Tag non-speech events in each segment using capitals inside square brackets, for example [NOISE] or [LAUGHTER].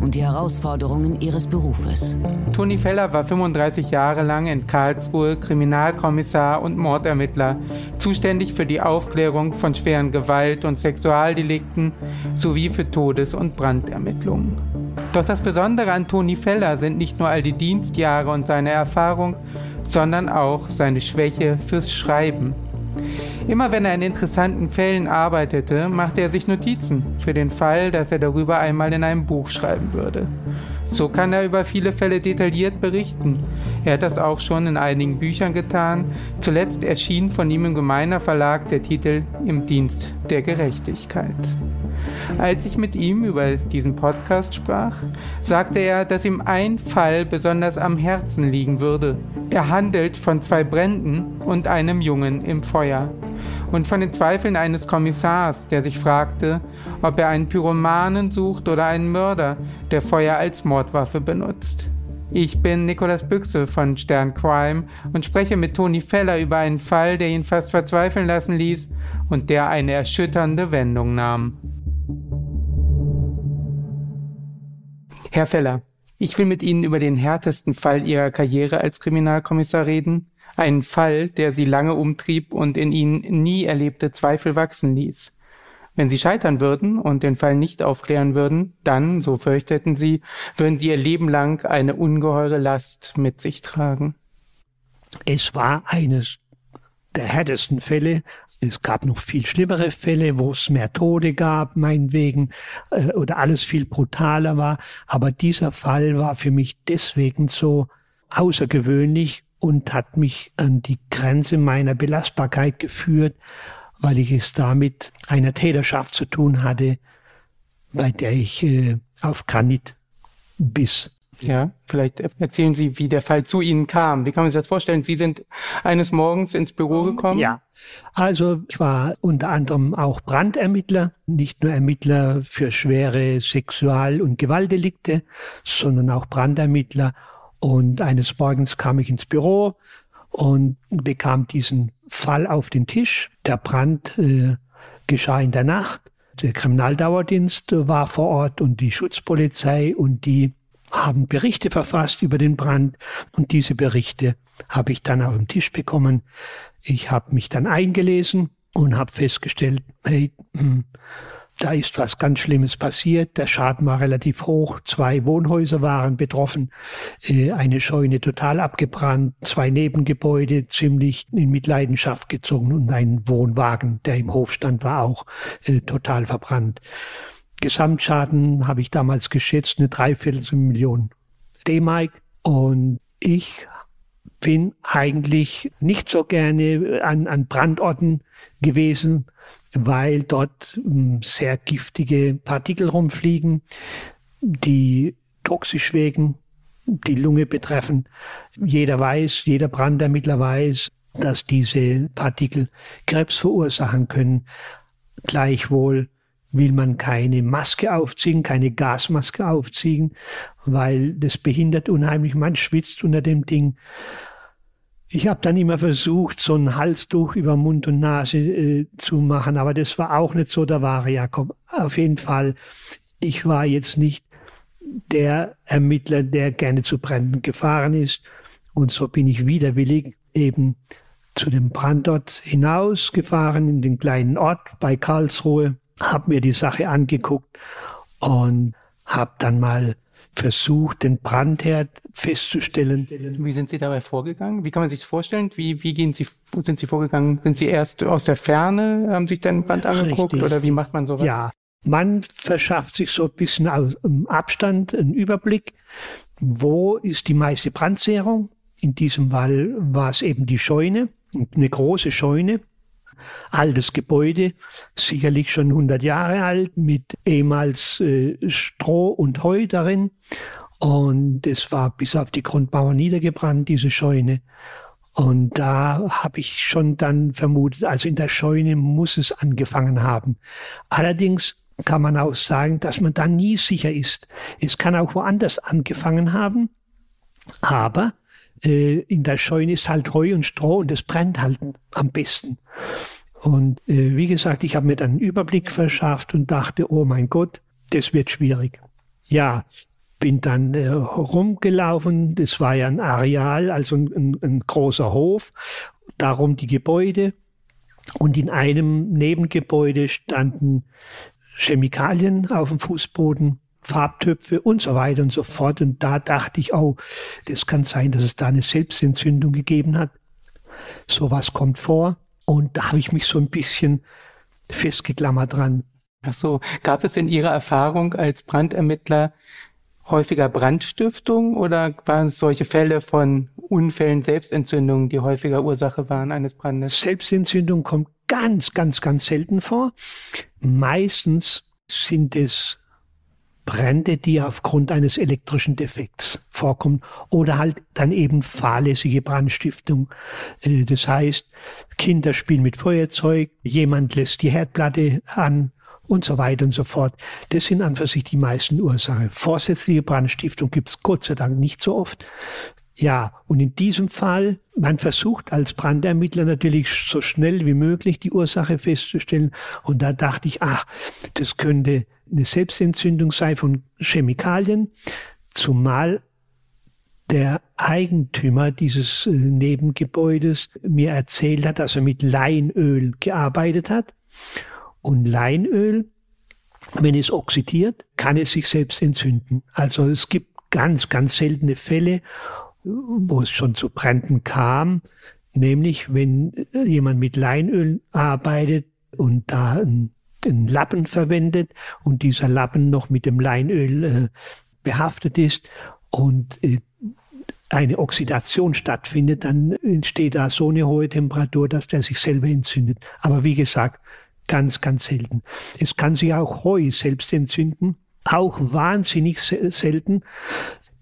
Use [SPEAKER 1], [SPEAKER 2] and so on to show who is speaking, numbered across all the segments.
[SPEAKER 1] und die Herausforderungen ihres Berufes.
[SPEAKER 2] Toni Feller war 35 Jahre lang in Karlsruhe Kriminalkommissar und Mordermittler, zuständig für die Aufklärung von schweren Gewalt- und Sexualdelikten sowie für Todes- und Brandermittlungen. Doch das Besondere an Toni Feller sind nicht nur all die Dienstjahre und seine Erfahrung, sondern auch seine Schwäche fürs Schreiben. Immer wenn er in interessanten Fällen arbeitete, machte er sich Notizen für den Fall, dass er darüber einmal in einem Buch schreiben würde. So kann er über viele Fälle detailliert berichten. Er hat das auch schon in einigen Büchern getan. Zuletzt erschien von ihm im Gemeiner Verlag der Titel Im Dienst der Gerechtigkeit. Als ich mit ihm über diesen Podcast sprach, sagte er, dass ihm ein Fall besonders am Herzen liegen würde. Er handelt von zwei Bränden und einem Jungen im Feuer und von den Zweifeln eines Kommissars, der sich fragte, ob er einen Pyromanen sucht oder einen Mörder, der Feuer als Mordwaffe benutzt. Ich bin Nicolas Büchse von Stern Crime und spreche mit Toni Feller über einen Fall, der ihn fast verzweifeln lassen ließ und der eine erschütternde Wendung nahm. Herr Feller, ich will mit Ihnen über den härtesten Fall Ihrer Karriere als Kriminalkommissar reden, einen Fall, der Sie lange umtrieb und in Ihnen nie erlebte Zweifel wachsen ließ. Wenn Sie scheitern würden und den Fall nicht aufklären würden, dann, so fürchteten Sie, würden Sie Ihr Leben lang eine ungeheure Last mit sich tragen.
[SPEAKER 3] Es war eines der härtesten Fälle. Es gab noch viel schlimmere Fälle, wo es mehr Tode gab, meinetwegen, äh, oder alles viel brutaler war. Aber dieser Fall war für mich deswegen so außergewöhnlich und hat mich an die Grenze meiner Belastbarkeit geführt, weil ich es damit einer Täterschaft zu tun hatte, bei der ich äh, auf Granit biss.
[SPEAKER 2] Ja, vielleicht erzählen Sie, wie der Fall zu Ihnen kam. Wie kann man sich das vorstellen? Sie sind eines Morgens ins Büro gekommen?
[SPEAKER 3] Ja, also ich war unter anderem auch Brandermittler, nicht nur Ermittler für schwere Sexual- und Gewaltdelikte, sondern auch Brandermittler. Und eines Morgens kam ich ins Büro und bekam diesen Fall auf den Tisch. Der Brand äh, geschah in der Nacht. Der Kriminaldauerdienst war vor Ort und die Schutzpolizei und die haben Berichte verfasst über den Brand und diese Berichte habe ich dann auf dem Tisch bekommen. Ich habe mich dann eingelesen und habe festgestellt, hey, hm, da ist was ganz Schlimmes passiert. Der Schaden war relativ hoch. Zwei Wohnhäuser waren betroffen. Äh, eine Scheune total abgebrannt. Zwei Nebengebäude ziemlich in Mitleidenschaft gezogen und ein Wohnwagen, der im Hof stand, war auch äh, total verbrannt. Gesamtschaden habe ich damals geschätzt, eine Dreiviertelmillion D-Mark. Und ich bin eigentlich nicht so gerne an, an Brandorten gewesen, weil dort hm, sehr giftige Partikel rumfliegen, die toxisch wirken, die Lunge betreffen. Jeder weiß, jeder Brandermittler weiß, dass diese Partikel Krebs verursachen können. Gleichwohl will man keine Maske aufziehen, keine Gasmaske aufziehen, weil das behindert unheimlich. Man schwitzt unter dem Ding. Ich habe dann immer versucht, so ein Halstuch über Mund und Nase äh, zu machen, aber das war auch nicht so der wahre Jakob. Auf jeden Fall, ich war jetzt nicht der Ermittler, der gerne zu Bränden gefahren ist. Und so bin ich widerwillig eben zu dem Brandort hinausgefahren, in den kleinen Ort bei Karlsruhe habe mir die Sache angeguckt und habe dann mal versucht, den Brandherd festzustellen.
[SPEAKER 2] Wie sind Sie dabei vorgegangen? Wie kann man sich das vorstellen? Wie, wie gehen Sie, sind Sie vorgegangen? Sind Sie erst aus der Ferne, haben sich den Brand angeguckt Richtig. oder wie macht man sowas?
[SPEAKER 3] Ja, man verschafft sich so ein bisschen aus Abstand einen Überblick, wo ist die meiste Brandsehrung. In diesem Fall war es eben die Scheune, eine große Scheune altes Gebäude, sicherlich schon 100 Jahre alt, mit ehemals äh, Stroh und Heu darin. Und es war bis auf die Grundmauer niedergebrannt, diese Scheune. Und da habe ich schon dann vermutet, also in der Scheune muss es angefangen haben. Allerdings kann man auch sagen, dass man da nie sicher ist. Es kann auch woanders angefangen haben, aber äh, in der Scheune ist halt Heu und Stroh und es brennt halt am besten. Und äh, wie gesagt, ich habe mir dann einen Überblick verschafft und dachte, oh mein Gott, das wird schwierig. Ja, bin dann äh, rumgelaufen. Das war ja ein Areal, also ein, ein, ein großer Hof. Darum die Gebäude. Und in einem Nebengebäude standen Chemikalien auf dem Fußboden, Farbtöpfe und so weiter und so fort. Und da dachte ich, oh, das kann sein, dass es da eine Selbstentzündung gegeben hat. Sowas kommt vor. Und da habe ich mich so ein bisschen festgeklammert dran.
[SPEAKER 2] Ach so, gab es in Ihrer Erfahrung als Brandermittler häufiger Brandstiftung oder waren es solche Fälle von Unfällen, Selbstentzündungen, die häufiger Ursache waren eines Brandes?
[SPEAKER 3] Selbstentzündung kommt ganz, ganz, ganz selten vor. Meistens sind es Brände, die aufgrund eines elektrischen Defekts vorkommen oder halt dann eben fahrlässige Brandstiftung. Äh, das heißt, Kinder spielen mit Feuerzeug, jemand lässt die Herdplatte an und so weiter und so fort. Das sind an für sich die meisten Ursachen. Vorsätzliche Brandstiftung gibt es Gott sei Dank nicht so oft. Ja, und in diesem Fall, man versucht als Brandermittler natürlich so schnell wie möglich die Ursache festzustellen. Und da dachte ich, ach, das könnte eine Selbstentzündung sein von Chemikalien, zumal der Eigentümer dieses äh, Nebengebäudes mir erzählt hat, dass er mit Leinöl gearbeitet hat. Und Leinöl, wenn es oxidiert, kann es sich selbst entzünden. Also es gibt ganz, ganz seltene Fälle, wo es schon zu Bränden kam, nämlich wenn jemand mit Leinöl arbeitet und da einen, einen Lappen verwendet und dieser Lappen noch mit dem Leinöl äh, behaftet ist und äh, eine Oxidation stattfindet, dann entsteht da so eine hohe Temperatur, dass der sich selber entzündet. Aber wie gesagt, Ganz, ganz selten. Es kann sich auch Heu selbst entzünden. Auch wahnsinnig selten.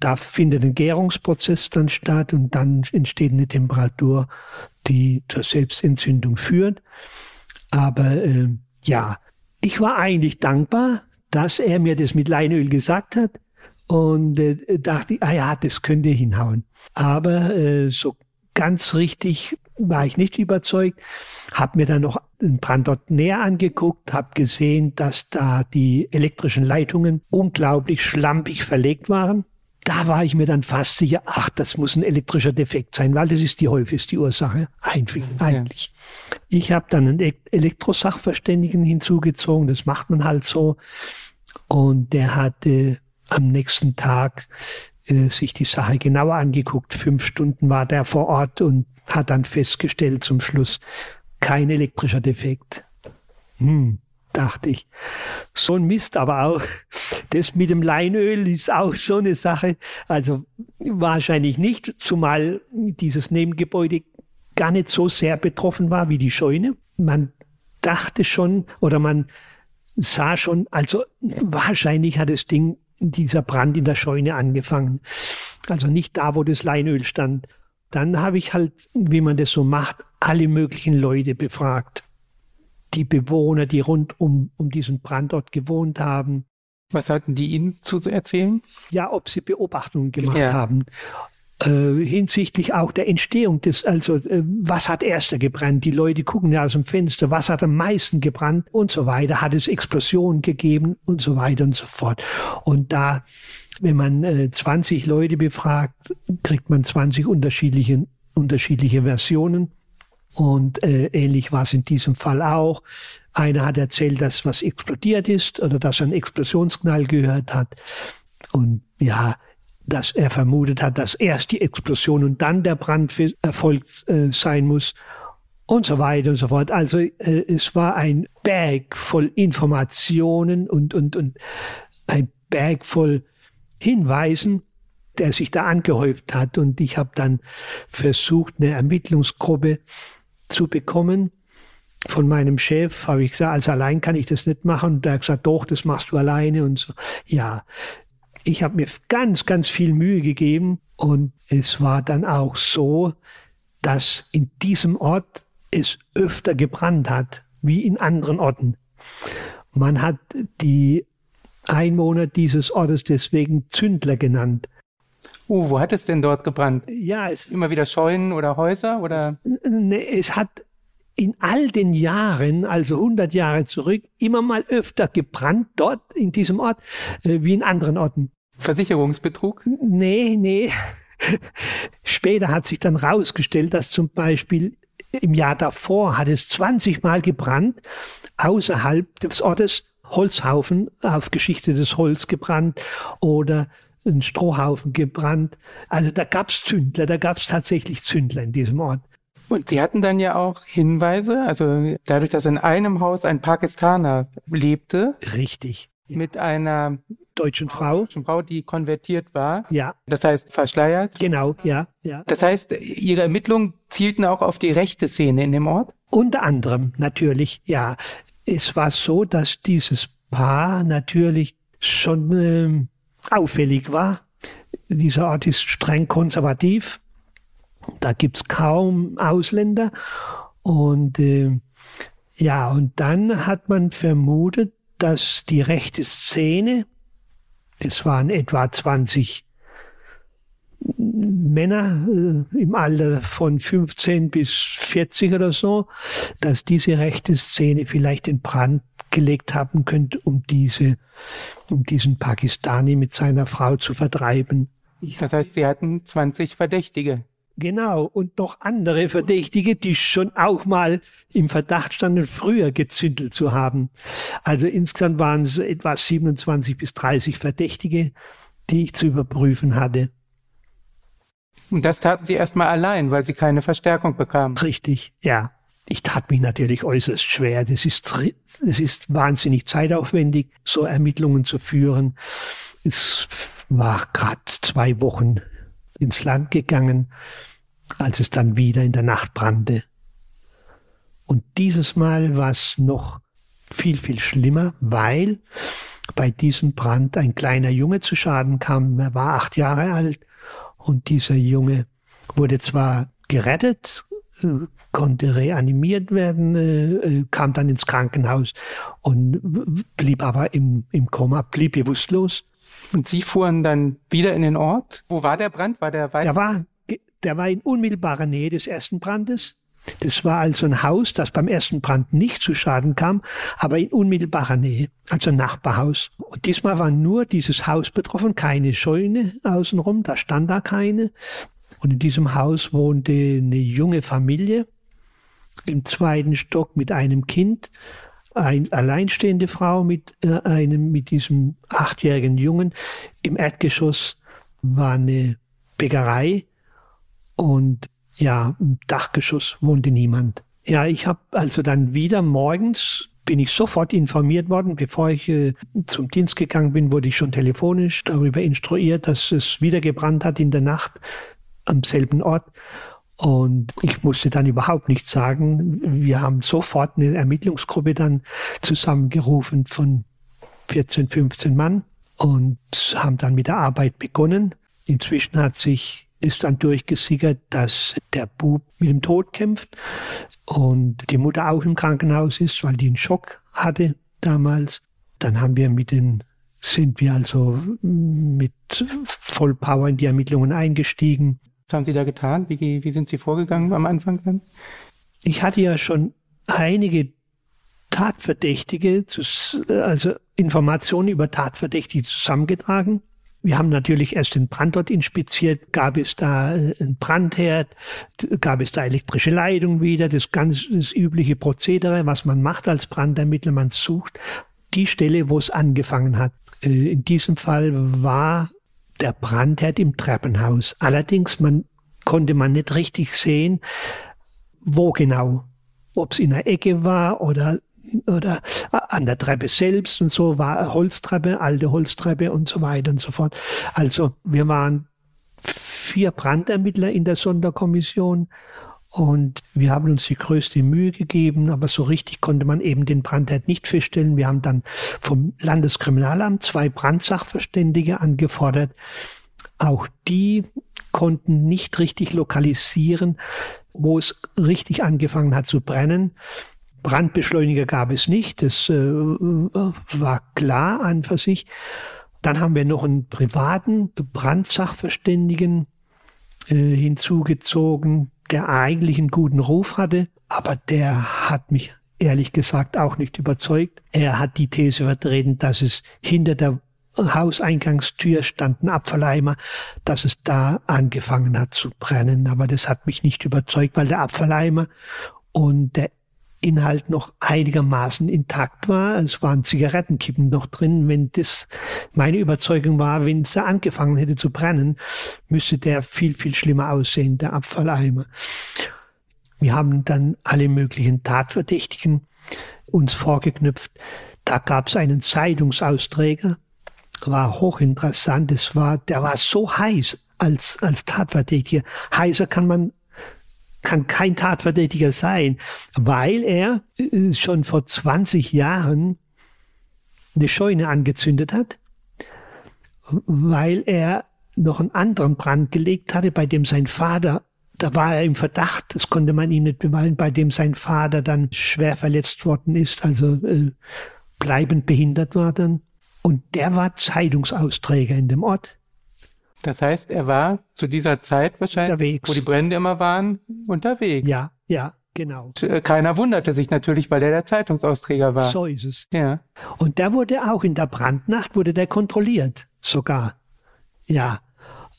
[SPEAKER 3] Da findet ein Gärungsprozess dann statt und dann entsteht eine Temperatur, die zur Selbstentzündung führt. Aber äh, ja, ich war eigentlich dankbar, dass er mir das mit Leinöl gesagt hat und äh, dachte, ah ja, das könnte hinhauen. Aber äh, so ganz richtig war ich nicht überzeugt, habe mir dann noch den Brandort näher angeguckt, habe gesehen, dass da die elektrischen Leitungen unglaublich schlampig verlegt waren. Da war ich mir dann fast sicher, ach, das muss ein elektrischer Defekt sein, weil das ist die häufigste Ursache, eigentlich. eigentlich. Ich habe dann einen Elektrosachverständigen hinzugezogen, das macht man halt so. Und der hatte am nächsten Tag äh, sich die Sache genauer angeguckt. Fünf Stunden war der vor Ort und hat dann festgestellt zum Schluss, kein elektrischer Defekt. Hm, dachte ich. So ein Mist, aber auch das mit dem Leinöl ist auch so eine Sache. Also wahrscheinlich nicht, zumal dieses Nebengebäude gar nicht so sehr betroffen war wie die Scheune. Man dachte schon oder man sah schon, also wahrscheinlich hat das Ding, dieser Brand in der Scheune angefangen. Also nicht da, wo das Leinöl stand. Dann habe ich halt, wie man das so macht, alle möglichen Leute befragt. Die Bewohner, die rund um, um diesen Brandort gewohnt haben.
[SPEAKER 2] Was hatten die Ihnen zu erzählen?
[SPEAKER 3] Ja, ob sie Beobachtungen gemacht ja. haben. Äh, hinsichtlich auch der Entstehung des, also äh, was hat erster gebrannt? Die Leute gucken ja aus dem Fenster, was hat am meisten gebrannt und so weiter. Hat es Explosionen gegeben und so weiter und so fort. Und da wenn man äh, 20 Leute befragt, kriegt man 20 unterschiedliche, unterschiedliche Versionen. Und äh, ähnlich war es in diesem Fall auch. Einer hat erzählt, dass was explodiert ist oder dass er einen Explosionsknall gehört hat. Und ja, dass er vermutet hat, dass erst die Explosion und dann der Brand erfolgt äh, sein muss und so weiter und so fort. Also äh, es war ein Berg voll Informationen und, und, und ein Berg voll Hinweisen, der sich da angehäuft hat. Und ich habe dann versucht, eine Ermittlungsgruppe zu bekommen. Von meinem Chef habe ich gesagt, also allein kann ich das nicht machen. Und der hat gesagt, doch, das machst du alleine und so. Ja, Ich habe mir ganz, ganz viel Mühe gegeben und es war dann auch so, dass in diesem Ort es öfter gebrannt hat wie in anderen Orten. Man hat die Einwohner dieses Ortes deswegen Zündler genannt.
[SPEAKER 2] Oh, wo hat es denn dort gebrannt?
[SPEAKER 3] Ja, es
[SPEAKER 2] immer wieder Scheunen oder Häuser oder?
[SPEAKER 3] Ne, es hat in all den Jahren, also 100 Jahre zurück, immer mal öfter gebrannt dort in diesem Ort äh, wie in anderen Orten.
[SPEAKER 2] Versicherungsbetrug?
[SPEAKER 3] Nee, nee. [LAUGHS] Später hat sich dann rausgestellt, dass zum Beispiel im Jahr davor hat es 20 Mal gebrannt, außerhalb des Ortes Holzhaufen auf geschichtetes Holz gebrannt oder ein Strohhaufen gebrannt. Also da gab's Zündler, da gab's tatsächlich Zündler in diesem Ort.
[SPEAKER 2] Und Sie hatten dann ja auch Hinweise, also dadurch, dass in einem Haus ein Pakistaner lebte.
[SPEAKER 3] Richtig.
[SPEAKER 2] Mit einer
[SPEAKER 3] deutschen Frau.
[SPEAKER 2] Deutschen Frau, die konvertiert war.
[SPEAKER 3] Ja.
[SPEAKER 2] Das heißt verschleiert.
[SPEAKER 3] Genau, ja, ja.
[SPEAKER 2] Das heißt, Ihre Ermittlungen zielten auch auf die rechte Szene in dem Ort?
[SPEAKER 3] Unter anderem, natürlich, ja. Es war so, dass dieses Paar natürlich schon ähm, auffällig war. Dieser Ort ist streng konservativ. Da gibt's kaum Ausländer. Und äh, ja, und dann hat man vermutet, dass die rechte Szene, das waren etwa 20 Männer äh, im Alter von 15 bis 40 oder so, dass diese rechte Szene vielleicht in Brand gelegt haben könnte, um diese, um diesen Pakistani mit seiner Frau zu vertreiben.
[SPEAKER 2] Das heißt, Sie hatten 20 Verdächtige.
[SPEAKER 3] Genau, und noch andere Verdächtige, die schon auch mal im Verdacht standen, früher gezündelt zu haben. Also insgesamt waren es etwa 27 bis 30 Verdächtige, die ich zu überprüfen hatte.
[SPEAKER 2] Und das taten Sie erstmal allein, weil Sie keine Verstärkung bekamen.
[SPEAKER 3] Richtig, ja. Ich tat mich natürlich äußerst schwer. Das ist, das ist wahnsinnig zeitaufwendig, so Ermittlungen zu führen. Es war gerade zwei Wochen ins Land gegangen, als es dann wieder in der Nacht brannte. Und dieses Mal war es noch viel, viel schlimmer, weil bei diesem Brand ein kleiner Junge zu Schaden kam. Er war acht Jahre alt und dieser Junge wurde zwar gerettet, äh, konnte reanimiert werden, äh, äh, kam dann ins Krankenhaus und blieb aber im, im Koma, blieb bewusstlos.
[SPEAKER 2] Und Sie fuhren dann wieder in den Ort? Wo war der Brand? War der weit?
[SPEAKER 3] Der war, der war in unmittelbarer Nähe des ersten Brandes. Das war also ein Haus, das beim ersten Brand nicht zu Schaden kam, aber in unmittelbarer Nähe, also ein Nachbarhaus. Und diesmal war nur dieses Haus betroffen, keine Scheune außenrum, da stand da keine. Und in diesem Haus wohnte eine junge Familie im zweiten Stock mit einem Kind, eine alleinstehende Frau mit äh, einem, mit diesem achtjährigen Jungen. Im Erdgeschoss war eine Bäckerei und ja, im Dachgeschoss wohnte niemand. Ja, ich habe also dann wieder morgens bin ich sofort informiert worden. Bevor ich äh, zum Dienst gegangen bin, wurde ich schon telefonisch darüber instruiert, dass es wieder gebrannt hat in der Nacht am selben Ort. Und ich musste dann überhaupt nichts sagen. Wir haben sofort eine Ermittlungsgruppe dann zusammengerufen von 14, 15 Mann und haben dann mit der Arbeit begonnen. Inzwischen hat sich ist dann durchgesickert, dass der Bub mit dem Tod kämpft und die Mutter auch im Krankenhaus ist, weil die einen Schock hatte damals. Dann haben wir mit den sind wir also mit Vollpower in die Ermittlungen eingestiegen.
[SPEAKER 2] Was haben Sie da getan? Wie, wie sind Sie vorgegangen am Anfang dann?
[SPEAKER 3] Ich hatte ja schon einige Tatverdächtige, also Informationen über Tatverdächtige zusammengetragen. Wir haben natürlich erst den Brandort inspiziert. Gab es da äh, einen Brandherd? Gab es da elektrische Leitung wieder? Das ganz das übliche Prozedere, was man macht als Brandermittler. Man sucht die Stelle, wo es angefangen hat. Äh, in diesem Fall war der Brandherd im Treppenhaus. Allerdings man, konnte man nicht richtig sehen, wo genau. Ob es in der Ecke war oder oder an der Treppe selbst und so war Holztreppe, alte Holztreppe und so weiter und so fort. Also wir waren vier Brandermittler in der Sonderkommission Und wir haben uns die größte Mühe gegeben, aber so richtig konnte man eben den Brandherd nicht feststellen. Wir haben dann vom Landeskriminalamt zwei Brandsachverständige angefordert. Auch die konnten nicht richtig lokalisieren, wo es richtig angefangen hat zu brennen. Brandbeschleuniger gab es nicht, das äh, war klar an für sich. Dann haben wir noch einen privaten Brandsachverständigen äh, hinzugezogen, der eigentlich einen guten Ruf hatte, aber der hat mich ehrlich gesagt auch nicht überzeugt. Er hat die These vertreten, dass es hinter der Hauseingangstür stand ein Abfalleimer, dass es da angefangen hat zu brennen. Aber das hat mich nicht überzeugt, weil der Abfalleimer und der Inhalt noch einigermaßen intakt war. Es waren Zigarettenkippen noch drin. Wenn das meine Überzeugung war, wenn es da angefangen hätte zu brennen, müsste der viel, viel schlimmer aussehen, der Abfalleimer. Wir haben dann alle möglichen Tatverdächtigen uns vorgeknüpft. Da gab es einen Zeitungsausträger, war hochinteressant. Es war, der war so heiß als, als Tatverdächtiger. Heißer kann man kann kein Tatverdächtiger sein, weil er äh, schon vor 20 Jahren eine Scheune angezündet hat, weil er noch einen anderen Brand gelegt hatte, bei dem sein Vater, da war er im Verdacht, das konnte man ihm nicht beweisen, bei dem sein Vater dann schwer verletzt worden ist, also äh, bleibend behindert war dann. Und der war Zeitungsausträger in dem Ort.
[SPEAKER 2] Das heißt, er war zu dieser Zeit wahrscheinlich, unterwegs. wo die Brände immer waren, unterwegs.
[SPEAKER 3] Ja, ja, genau.
[SPEAKER 2] Äh, keiner wunderte sich natürlich, weil er der Zeitungsausträger war.
[SPEAKER 3] So ist es.
[SPEAKER 2] Ja.
[SPEAKER 3] Und der wurde auch in der Brandnacht, wurde der kontrolliert, sogar. Ja,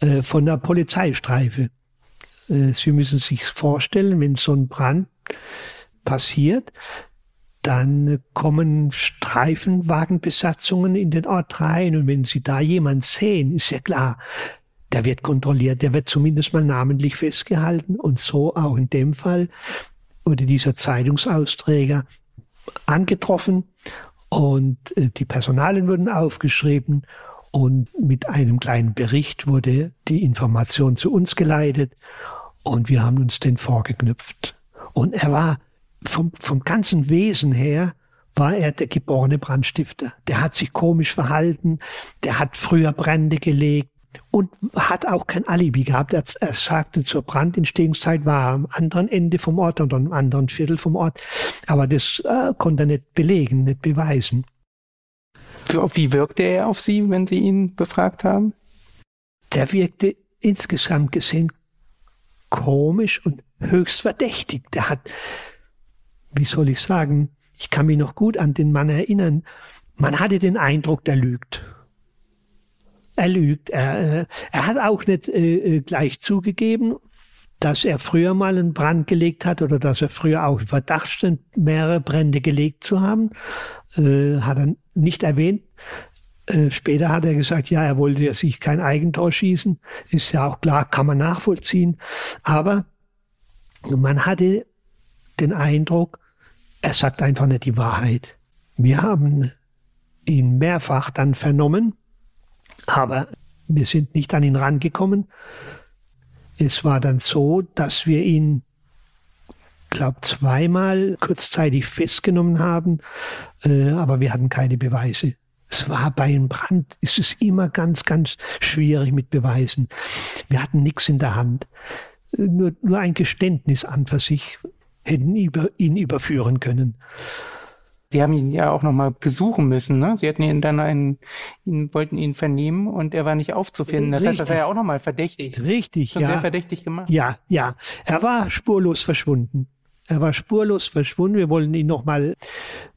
[SPEAKER 3] äh, von der Polizeistreife. Äh, Sie müssen sich vorstellen, wenn so ein Brand passiert, dann kommen Streifenwagenbesatzungen in den Ort rein und wenn Sie da jemand sehen, ist ja klar, der wird kontrolliert, der wird zumindest mal namentlich festgehalten und so auch in dem Fall wurde dieser Zeitungsausträger angetroffen und äh, die Personalien wurden aufgeschrieben und mit einem kleinen Bericht wurde die Information zu uns geleitet und wir haben uns den vorgeknüpft. Und er war vom, vom ganzen Wesen her war er der geborene Brandstifter. Der hat sich komisch verhalten, der hat früher Brände gelegt und hat auch kein Alibi gehabt. Er, er sagte, zur Brandentstehungszeit war er am anderen Ende vom Ort oder am anderen Viertel vom Ort. Aber das äh, konnte er nicht belegen, nicht beweisen.
[SPEAKER 2] Wie wirkte er auf Sie, wenn Sie ihn befragt haben?
[SPEAKER 3] Der wirkte insgesamt gesehen komisch und höchst verdächtig. Der hat wie soll ich sagen, ich kann mich noch gut an den Mann erinnern, man hatte den Eindruck, der lügt. Er lügt. Er, äh, er hat auch nicht äh, äh, gleich zugegeben, dass er früher mal einen Brand gelegt hat oder dass er früher auch im Verdacht stand, mehrere Brände gelegt zu haben. Äh, hat er nicht erwähnt. Äh, später hat er gesagt, ja, er wollte ja sich kein Eigentor schießen. Ist ja auch klar, kann man nachvollziehen. Aber man hatte den Eindruck, er sagt einfach nicht die Wahrheit. Wir haben ihn mehrfach dann vernommen, aber wir sind nicht an ihn rangekommen. Es war dann so, dass wir ihn, glaube zweimal kurzzeitig festgenommen haben, äh, aber wir hatten keine Beweise. Es war bei einem Brand, ist es immer ganz, ganz schwierig mit Beweisen. Wir hatten nichts in der Hand. Nur, nur ein Geständnis an für sich hätten ihn überführen können.
[SPEAKER 2] Sie haben ihn ja auch nochmal besuchen müssen, ne? Sie hatten ihn dann einen, ihn, wollten ihn vernehmen und er war nicht aufzufinden. Das Richtig. heißt, das war ja auch nochmal verdächtig.
[SPEAKER 3] Richtig,
[SPEAKER 2] Schon
[SPEAKER 3] ja.
[SPEAKER 2] sehr verdächtig gemacht.
[SPEAKER 3] Ja, ja. Er war spurlos verschwunden. Er war spurlos verschwunden. Wir wollen ihn nochmal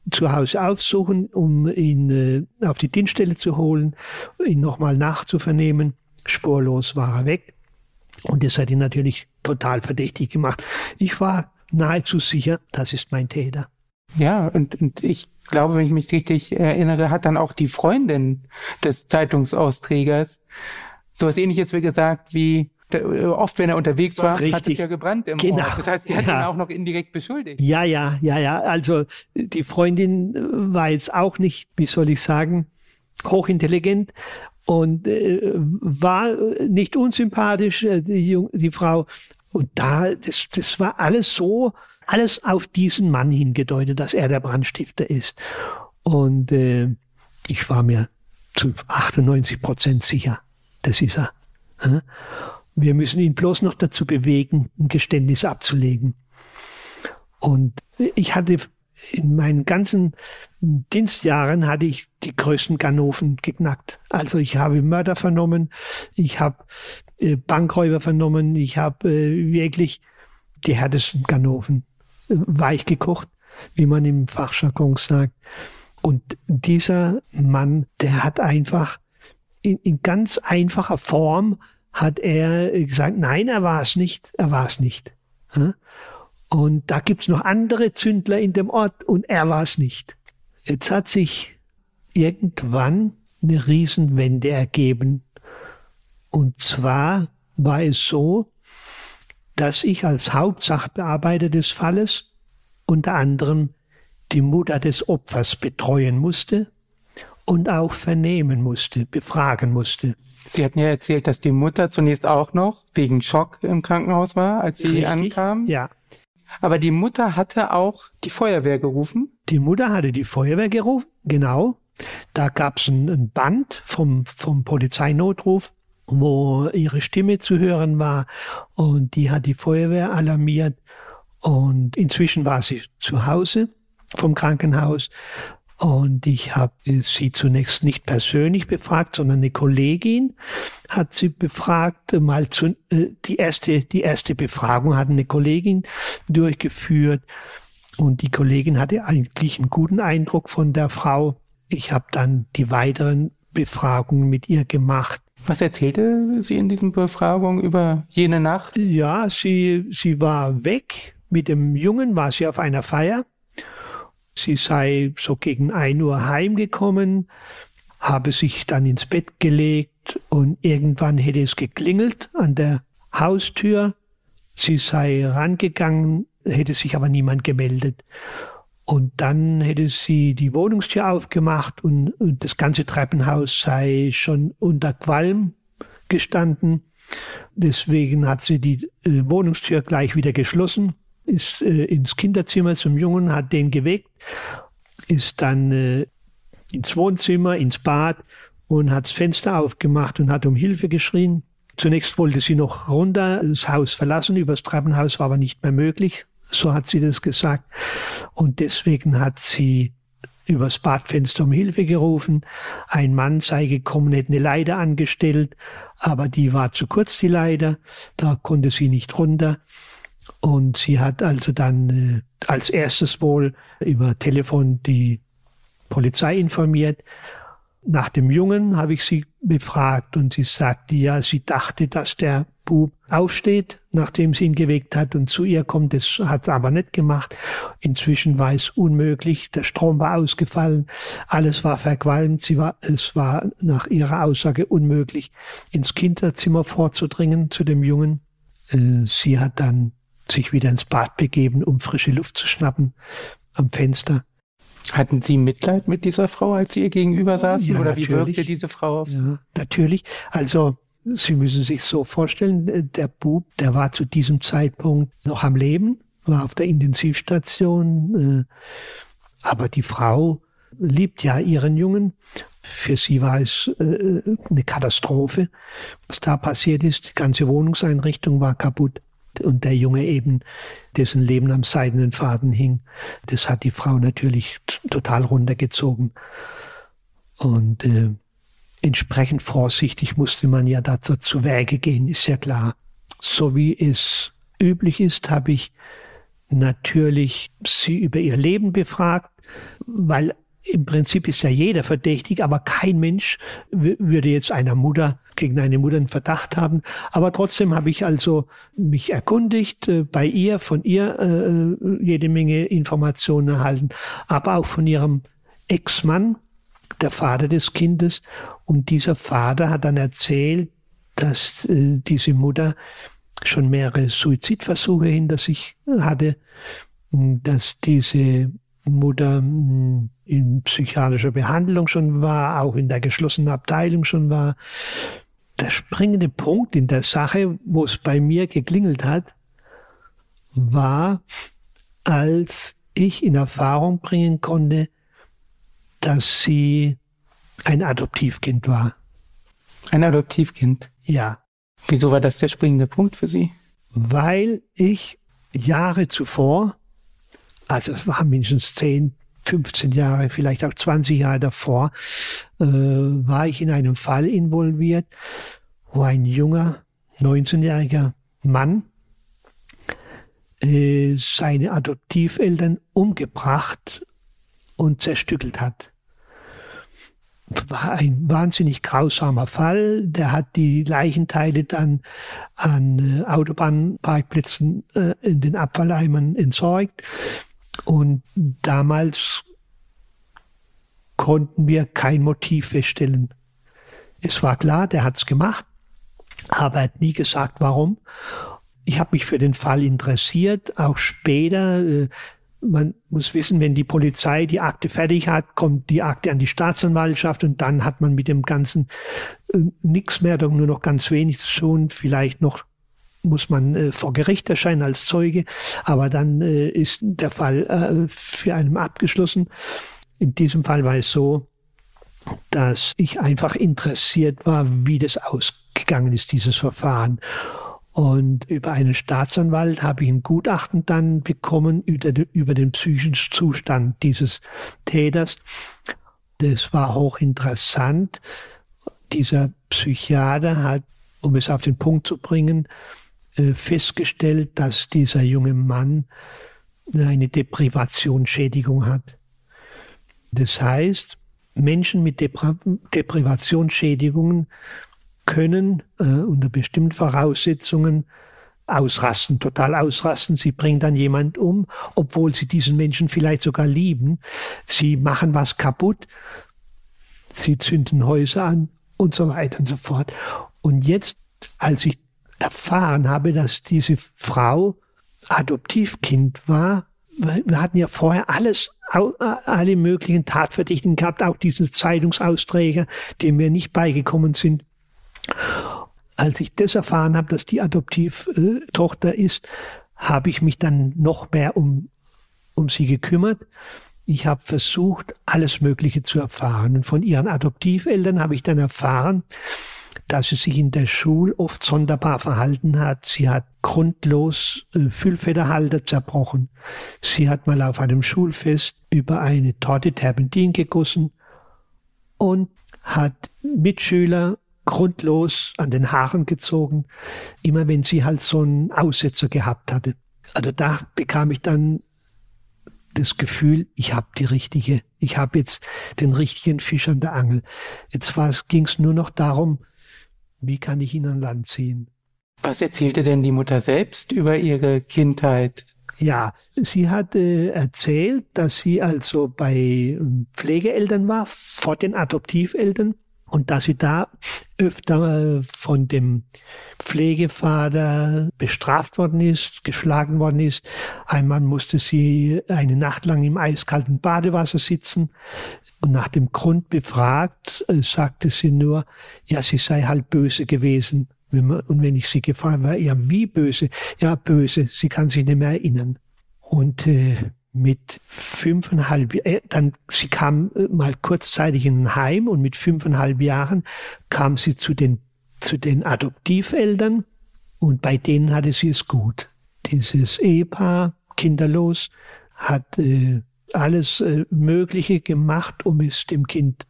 [SPEAKER 3] zu Hause aufsuchen, um ihn äh, auf die Dienststelle zu holen, ihn nochmal nachzuvernehmen. Spurlos war er weg. Und das hat ihn natürlich total verdächtig gemacht. Ich war nahezu sicher, das ist mein Täter.
[SPEAKER 2] Ja, und, und ich glaube, wenn ich mich richtig erinnere, hat dann auch die Freundin des Zeitungsausträgers sowas ähnliches wie gesagt wie oft, wenn er unterwegs war, Richtig. hat es ja gebrannt im genau. Ort. Das heißt, sie hat ja. ihn auch noch indirekt beschuldigt.
[SPEAKER 3] Ja, ja, ja, ja. Also die Freundin war jetzt auch nicht, wie soll ich sagen, hochintelligent und äh, war nicht unsympathisch, äh, die, die Frau, Und da, das, das war alles so, alles auf diesen Mann hingedeutet, dass er der Brandstifter ist. Und äh, ich war mir zu 98 Prozent sicher, das ist er. Wir müssen ihn bloß noch dazu bewegen, ein Geständnis abzulegen. Und ich hatte in meinen ganzen Dienstjahren hatte ich die größten Ganoven geknackt. Also ich habe Mörder vernommen, ich habe äh, Bankräuber vernommen, ich habe äh, wirklich die härtesten Ganoven weich gekocht, wie man im Fachjargon sagt. Und dieser Mann, der hat einfach in, in ganz einfacher Form hat er gesagt, nein, er war es nicht, er war es nicht. Und da gibt's noch andere Zündler in dem Ort und er war es nicht. Jetzt hat sich irgendwann eine Riesenwende ergeben. Und zwar war es so, dass ich als Hauptsachbearbeiter des Falles unter anderem die Mutter des Opfers betreuen musste und auch vernehmen musste, befragen musste.
[SPEAKER 2] Sie hatten ja erzählt, dass die Mutter zunächst auch noch wegen Schock im Krankenhaus war, als sie
[SPEAKER 3] Richtig,
[SPEAKER 2] ankam.
[SPEAKER 3] Ja.
[SPEAKER 2] Aber die Mutter hatte auch die Feuerwehr gerufen.
[SPEAKER 3] Die Mutter hatte die Feuerwehr gerufen, genau. Da gab es ein, Band vom, vom Polizeinotruf, wo ihre Stimme zu hören war. Und die hat die Feuerwehr alarmiert. Und inzwischen war sie zu Hause vom Krankenhaus. Und ich habe sie zunächst nicht persönlich befragt, sondern eine Kollegin hat sie befragt. Mal zu, äh, die erste, die erste Befragung hat eine Kollegin durchgeführt. Und die Kollegin hatte eigentlich einen guten Eindruck von der Frau. Ich habe dann die weiteren Befragungen mit ihr gemacht.
[SPEAKER 2] Was erzählte sie in diesen Befragungen über jene Nacht?
[SPEAKER 3] Ja, sie, sie war weg. Mit dem Jungen war sie auf einer Feier. Sie sei so gegen ein Uhr heimgekommen, habe sich dann ins Bett gelegt und irgendwann hätte es geklingelt an der Haustür. Sie sei rangegangen, hätte sich aber niemand gemeldet. Und dann hätte sie die Wohnungstür aufgemacht und, und das ganze Treppenhaus sei schon unter Qualm gestanden. Deswegen hat sie die äh, Wohnungstür gleich wieder geschlossen, ist äh, ins Kinderzimmer zum Jungen, hat den geweckt, ist dann äh, ins Wohnzimmer, ins Bad und hat das Fenster aufgemacht und hat um Hilfe geschrien. Zunächst wollte sie noch runter, das Haus verlassen, übers Treppenhaus war aber nicht mehr möglich. So hat sie das gesagt. Und deswegen hat sie übers Badfenster um Hilfe gerufen. Ein Mann sei gekommen, hätte eine Leiter angestellt, aber die war zu kurz, die Leiter. Da konnte sie nicht runter. Und sie hat also dann äh, als erstes wohl über Telefon die Polizei informiert. Nach dem Jungen habe ich sie befragt und sie sagte, ja, sie dachte, dass der Bub aufsteht, nachdem sie ihn geweckt hat und zu ihr kommt. Das hat sie aber nicht gemacht. Inzwischen war es unmöglich. Der Strom war ausgefallen. Alles war verqualmt. Sie war, es war nach ihrer Aussage unmöglich, ins Kinderzimmer vorzudringen zu dem Jungen. Äh, sie hat dann sich wieder ins Bad begeben, um frische Luft zu schnappen am Fenster.
[SPEAKER 2] Hatten Sie Mitleid mit dieser Frau, als Sie ihr gegenüber saßen?
[SPEAKER 3] Ja,
[SPEAKER 2] Oder wie
[SPEAKER 3] natürlich.
[SPEAKER 2] wirkte diese Frau auf Sie?
[SPEAKER 3] Ja, natürlich. Also Sie müssen sich so vorstellen, der Bub, der war zu diesem Zeitpunkt noch am Leben, war auf der Intensivstation, äh, aber die Frau liebt ja ihren Jungen. Für sie war es äh, eine Katastrophe, was da passiert ist. Die ganze Wohnungseinrichtung war kaputt und der Junge eben, dessen Leben am seidenen Faden hing, das hat die Frau natürlich total runtergezogen. Und äh, entsprechend vorsichtig musste man ja dazu zu Werke gehen, ist ja klar. So wie es üblich ist, habe ich natürlich sie über ihr Leben befragt, weil im Prinzip ist ja jeder verdächtig, aber kein Mensch würde jetzt einer Mutter gegen eine Mutter einen Verdacht haben. Aber trotzdem habe ich also mich erkundigt, äh, bei ihr, von ihr äh, jede Menge Informationen erhalten, aber auch von ihrem Ex-Mann, der Vater des Kindes. Und dieser Vater hat dann erzählt, dass äh, diese Mutter schon mehrere Suizidversuche hinter sich hatte, dass diese Mutter hm, in psychiatrischer Behandlung schon war, auch in der geschlossenen Abteilung schon war. Der springende Punkt in der Sache, wo es bei mir geklingelt hat, war, als ich in Erfahrung bringen konnte, dass sie ein Adoptivkind war.
[SPEAKER 2] Ein Adoptivkind?
[SPEAKER 3] Ja.
[SPEAKER 2] Wieso war das der springende Punkt für Sie?
[SPEAKER 3] Weil ich Jahre zuvor, also es waren mindestens 10, 15 Jahre, vielleicht auch 20 Jahre davor, äh, war ich in einem Fall involviert, wo ein junger, 19-jähriger Mann äh, seine Adoptiveltern umgebracht und zerstückelt hat. War ein wahnsinnig grausamer Fall. Der hat die Leichenteile dann an äh, Autobahnparkplätzen äh, in den Abfalleimern entsorgt. Und damals konnten wir kein Motiv feststellen. Es war klar, der hat's gemacht, aber er hat nie gesagt, warum. Ich habe mich für den Fall interessiert, auch später. Äh, man muss wissen, wenn die Polizei die Akte fertig hat, kommt die Akte an die Staatsanwaltschaft und dann hat man mit dem Ganzen äh, nichts mehr, nur noch ganz wenig zu tun. Vielleicht noch muss man äh, vor Gericht erscheinen als Zeuge, aber dann äh, ist der Fall äh, für einen abgeschlossen. In diesem Fall war es so, dass ich einfach interessiert war, wie das ausgegangen ist, dieses Verfahren. Und über einen Staatsanwalt habe ich ein Gutachten dann bekommen über, über den psychischen Zustand dieses Täters. Das war hochinteressant. Dieser Psychiater hat, um es auf den Punkt zu bringen, festgestellt, dass dieser junge Mann eine Deprivationsschädigung hat. Das heißt, Menschen mit Depri Deprivationsschädigungen können äh, unter bestimmten Voraussetzungen ausrasten, total ausrasten. Sie bringen dann jemand um, obwohl sie diesen Menschen vielleicht sogar lieben. Sie machen was kaputt. Sie zünden Häuser an und so weiter und so fort. Und jetzt, als ich erfahren habe, dass diese Frau Adoptivkind war, wir hatten ja vorher alles, alle möglichen Tatverdächtigen gehabt, auch diese Zeitungsausträger, denen wir nicht beigekommen sind. Als ich das erfahren habe, dass die Adoptivtochter ist, habe ich mich dann noch mehr um, um sie gekümmert. Ich habe versucht, alles Mögliche zu erfahren. Und von ihren Adoptiveltern habe ich dann erfahren, dass sie sich in der Schule oft sonderbar verhalten hat. Sie hat grundlos äh, Füllfederhalter zerbrochen. Sie hat mal auf einem Schulfest über eine Torte Terpentin gegossen und hat Mitschüler grundlos an den Haaren gezogen, immer wenn sie halt so einen Aussetzer gehabt hatte. Also da bekam ich dann das Gefühl, ich habe die richtige, ich habe jetzt den richtigen Fisch an der Angel. Jetzt ging es nur noch darum, wie kann ich ihn an Land ziehen.
[SPEAKER 2] Was erzählte denn die Mutter selbst über ihre Kindheit?
[SPEAKER 3] Ja, sie hat äh, erzählt, dass sie also bei ähm, Pflegeeltern war, vor den Adoptiveltern und dass sie da öfter von dem Pflegevater bestraft worden ist, geschlagen worden ist. Einmal musste sie eine Nacht lang im eiskalten Badewasser sitzen und nach dem Grund befragt, äh, sagte sie nur, ja, sie sei halt böse gewesen. Und wenn ich sie gefragt war, ja, wie böse? Ja, böse, sie kann sich nicht mehr erinnern. Und äh, mit fünfeinhalb, äh, dann, sie kam äh, mal kurzzeitig in ein Heim und mit fünfeinhalb Jahren kam sie zu den, zu den Adoptiveltern und bei denen hatte sie es gut. Dieses Ehepaar, kinderlos, hat äh, alles äh, Mögliche gemacht, um es dem Kind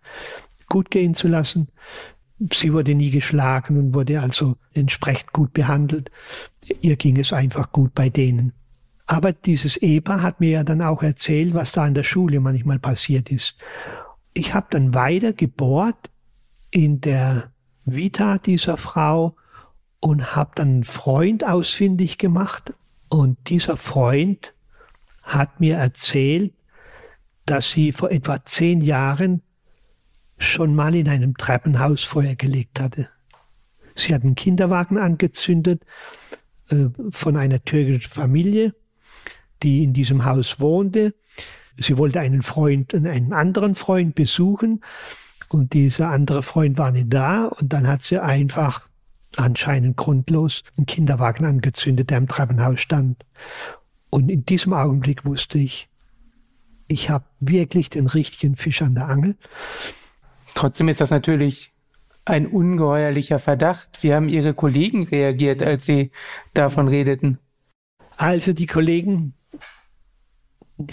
[SPEAKER 3] gut gehen zu lassen. Sie wurde nie geschlagen und wurde also entsprechend gut behandelt. Ihr ging es einfach gut bei denen. Aber dieses Ehepaar hat mir ja dann auch erzählt, was da in der Schule manchmal passiert ist. Ich habe dann weiter gebohrt in der Vita dieser Frau und habe dann einen Freund ausfindig gemacht. Und dieser Freund hat mir erzählt, dass sie vor etwa zehn Jahren schon mal in einem Treppenhaus Feuer gelegt hatte. Sie hat einen Kinderwagen angezündet äh, von einer türkischen Familie die in diesem Haus wohnte. Sie wollte einen Freund, einen anderen Freund besuchen und dieser andere Freund war nicht da und dann hat sie einfach anscheinend grundlos einen Kinderwagen angezündet, der im Treppenhaus stand. Und in diesem Augenblick wusste ich, ich habe wirklich den richtigen Fisch an der Angel.
[SPEAKER 2] Trotzdem ist das natürlich ein ungeheuerlicher Verdacht. Wie haben Ihre Kollegen reagiert, als Sie davon redeten?
[SPEAKER 3] Also die Kollegen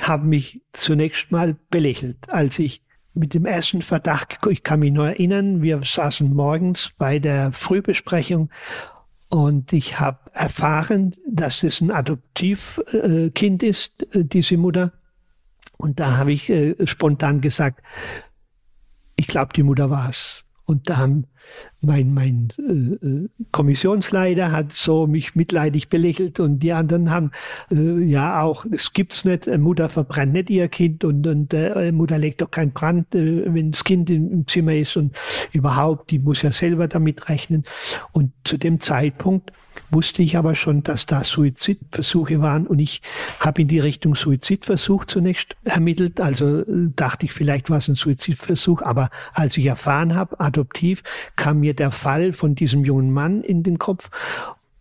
[SPEAKER 3] haben mich zunächst mal belächelt, als ich mit dem ersten Verdacht, ich kann mich nur erinnern, wir saßen morgens bei der Frühbesprechung und ich habe erfahren, dass es ein Adoptivkind ist, diese Mutter. Und da habe ich äh, spontan gesagt, ich glaube, die Mutter war's. Und da haben mein, mein äh, äh, Kommissionsleiter hat so mich mitleidig belächelt und die anderen haben äh, ja auch, es gibt's nicht, Mutter verbrennt nicht ihr Kind und, und äh, Mutter legt doch keinen Brand, äh, wenn das Kind im, im Zimmer ist und überhaupt, die muss ja selber damit rechnen. Und zu dem Zeitpunkt wusste ich aber schon, dass da Suizidversuche waren und ich habe in die Richtung Suizidversuch zunächst ermittelt. Also äh, dachte ich, vielleicht war es ein Suizidversuch, aber als ich erfahren habe, adoptiv, kam mir der Fall von diesem jungen Mann in den Kopf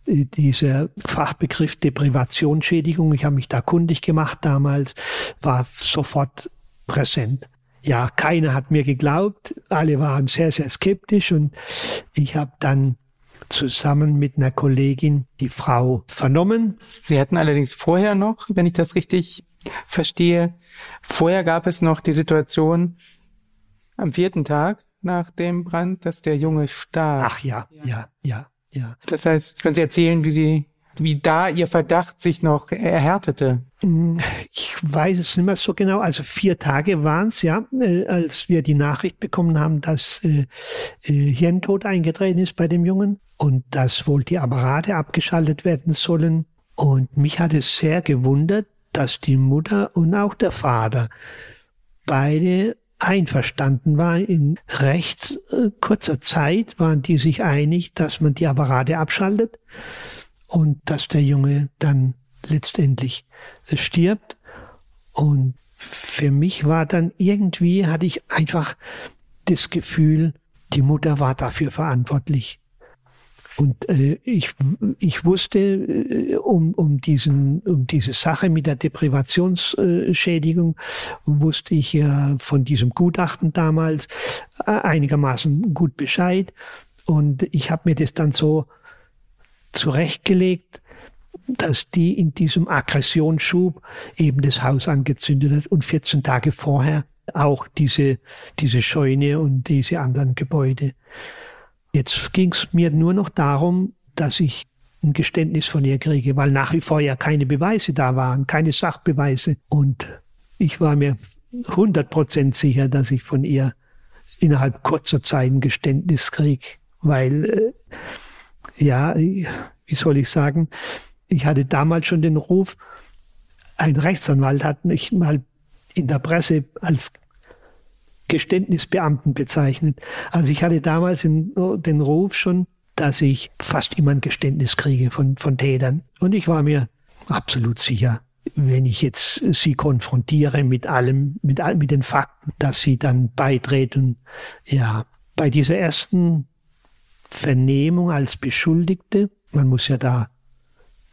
[SPEAKER 3] äh, dieser Fachbegriff Deprivationsschädigung, ich habe mich da kundig gemacht damals, war sofort präsent. Ja, keiner hat mir geglaubt, alle waren sehr, sehr skeptisch und ich habe dann zusammen mit einer Kollegin die Frau vernommen.
[SPEAKER 2] Sie hatten allerdings vorher noch, wenn ich das richtig verstehe, vorher gab es noch die Situation am vierten Tag nach dem Brand, dass der Junge starb.
[SPEAKER 3] Ach ja, ja, ja, ja.
[SPEAKER 2] Das heißt, können Sie erzählen, wie Sie wie da Ihr Verdacht sich noch erhärtete?
[SPEAKER 3] Ich weiß es nicht mehr so genau. Also vier Tage waren es, ja, äh, als wir die Nachricht bekommen haben, dass äh, äh, Hirntod eingetreten ist bei dem Jungen und dass wohl die Apparate abgeschaltet werden sollen. Und mich hat es sehr gewundert, dass die Mutter und auch der Vater beide einverstanden waren. In recht äh, kurzer Zeit waren die sich einig, dass man die Apparate abschaltet und dass der Junge dann letztendlich stirbt. Und für mich war dann irgendwie, hatte ich einfach das Gefühl, die Mutter war dafür verantwortlich. Und äh, ich, ich wusste äh, um, um, diesen, um diese Sache mit der Deprivationsschädigung, wusste ich ja von diesem Gutachten damals äh, einigermaßen gut Bescheid. Und ich habe mir das dann so zurechtgelegt, dass die in diesem Aggressionsschub eben das Haus angezündet hat und 14 Tage vorher auch diese, diese Scheune und diese anderen Gebäude. Jetzt ging es mir nur noch darum, dass ich ein Geständnis von ihr kriege, weil nach wie vor ja keine Beweise da waren, keine Sachbeweise. Und ich war mir 100% sicher, dass ich von ihr innerhalb kurzer Zeit ein Geständnis kriege, weil, äh, ja, wie soll ich sagen, ich hatte damals schon den Ruf, ein Rechtsanwalt hat mich mal in der Presse als Geständnisbeamten bezeichnet. Also ich hatte damals den, den Ruf schon, dass ich fast immer ein Geständnis kriege von, von Tätern. Und ich war mir absolut sicher, wenn ich jetzt sie konfrontiere mit allem, mit, mit den Fakten, dass sie dann beitreten. Ja, bei dieser ersten Vernehmung als Beschuldigte, man muss ja da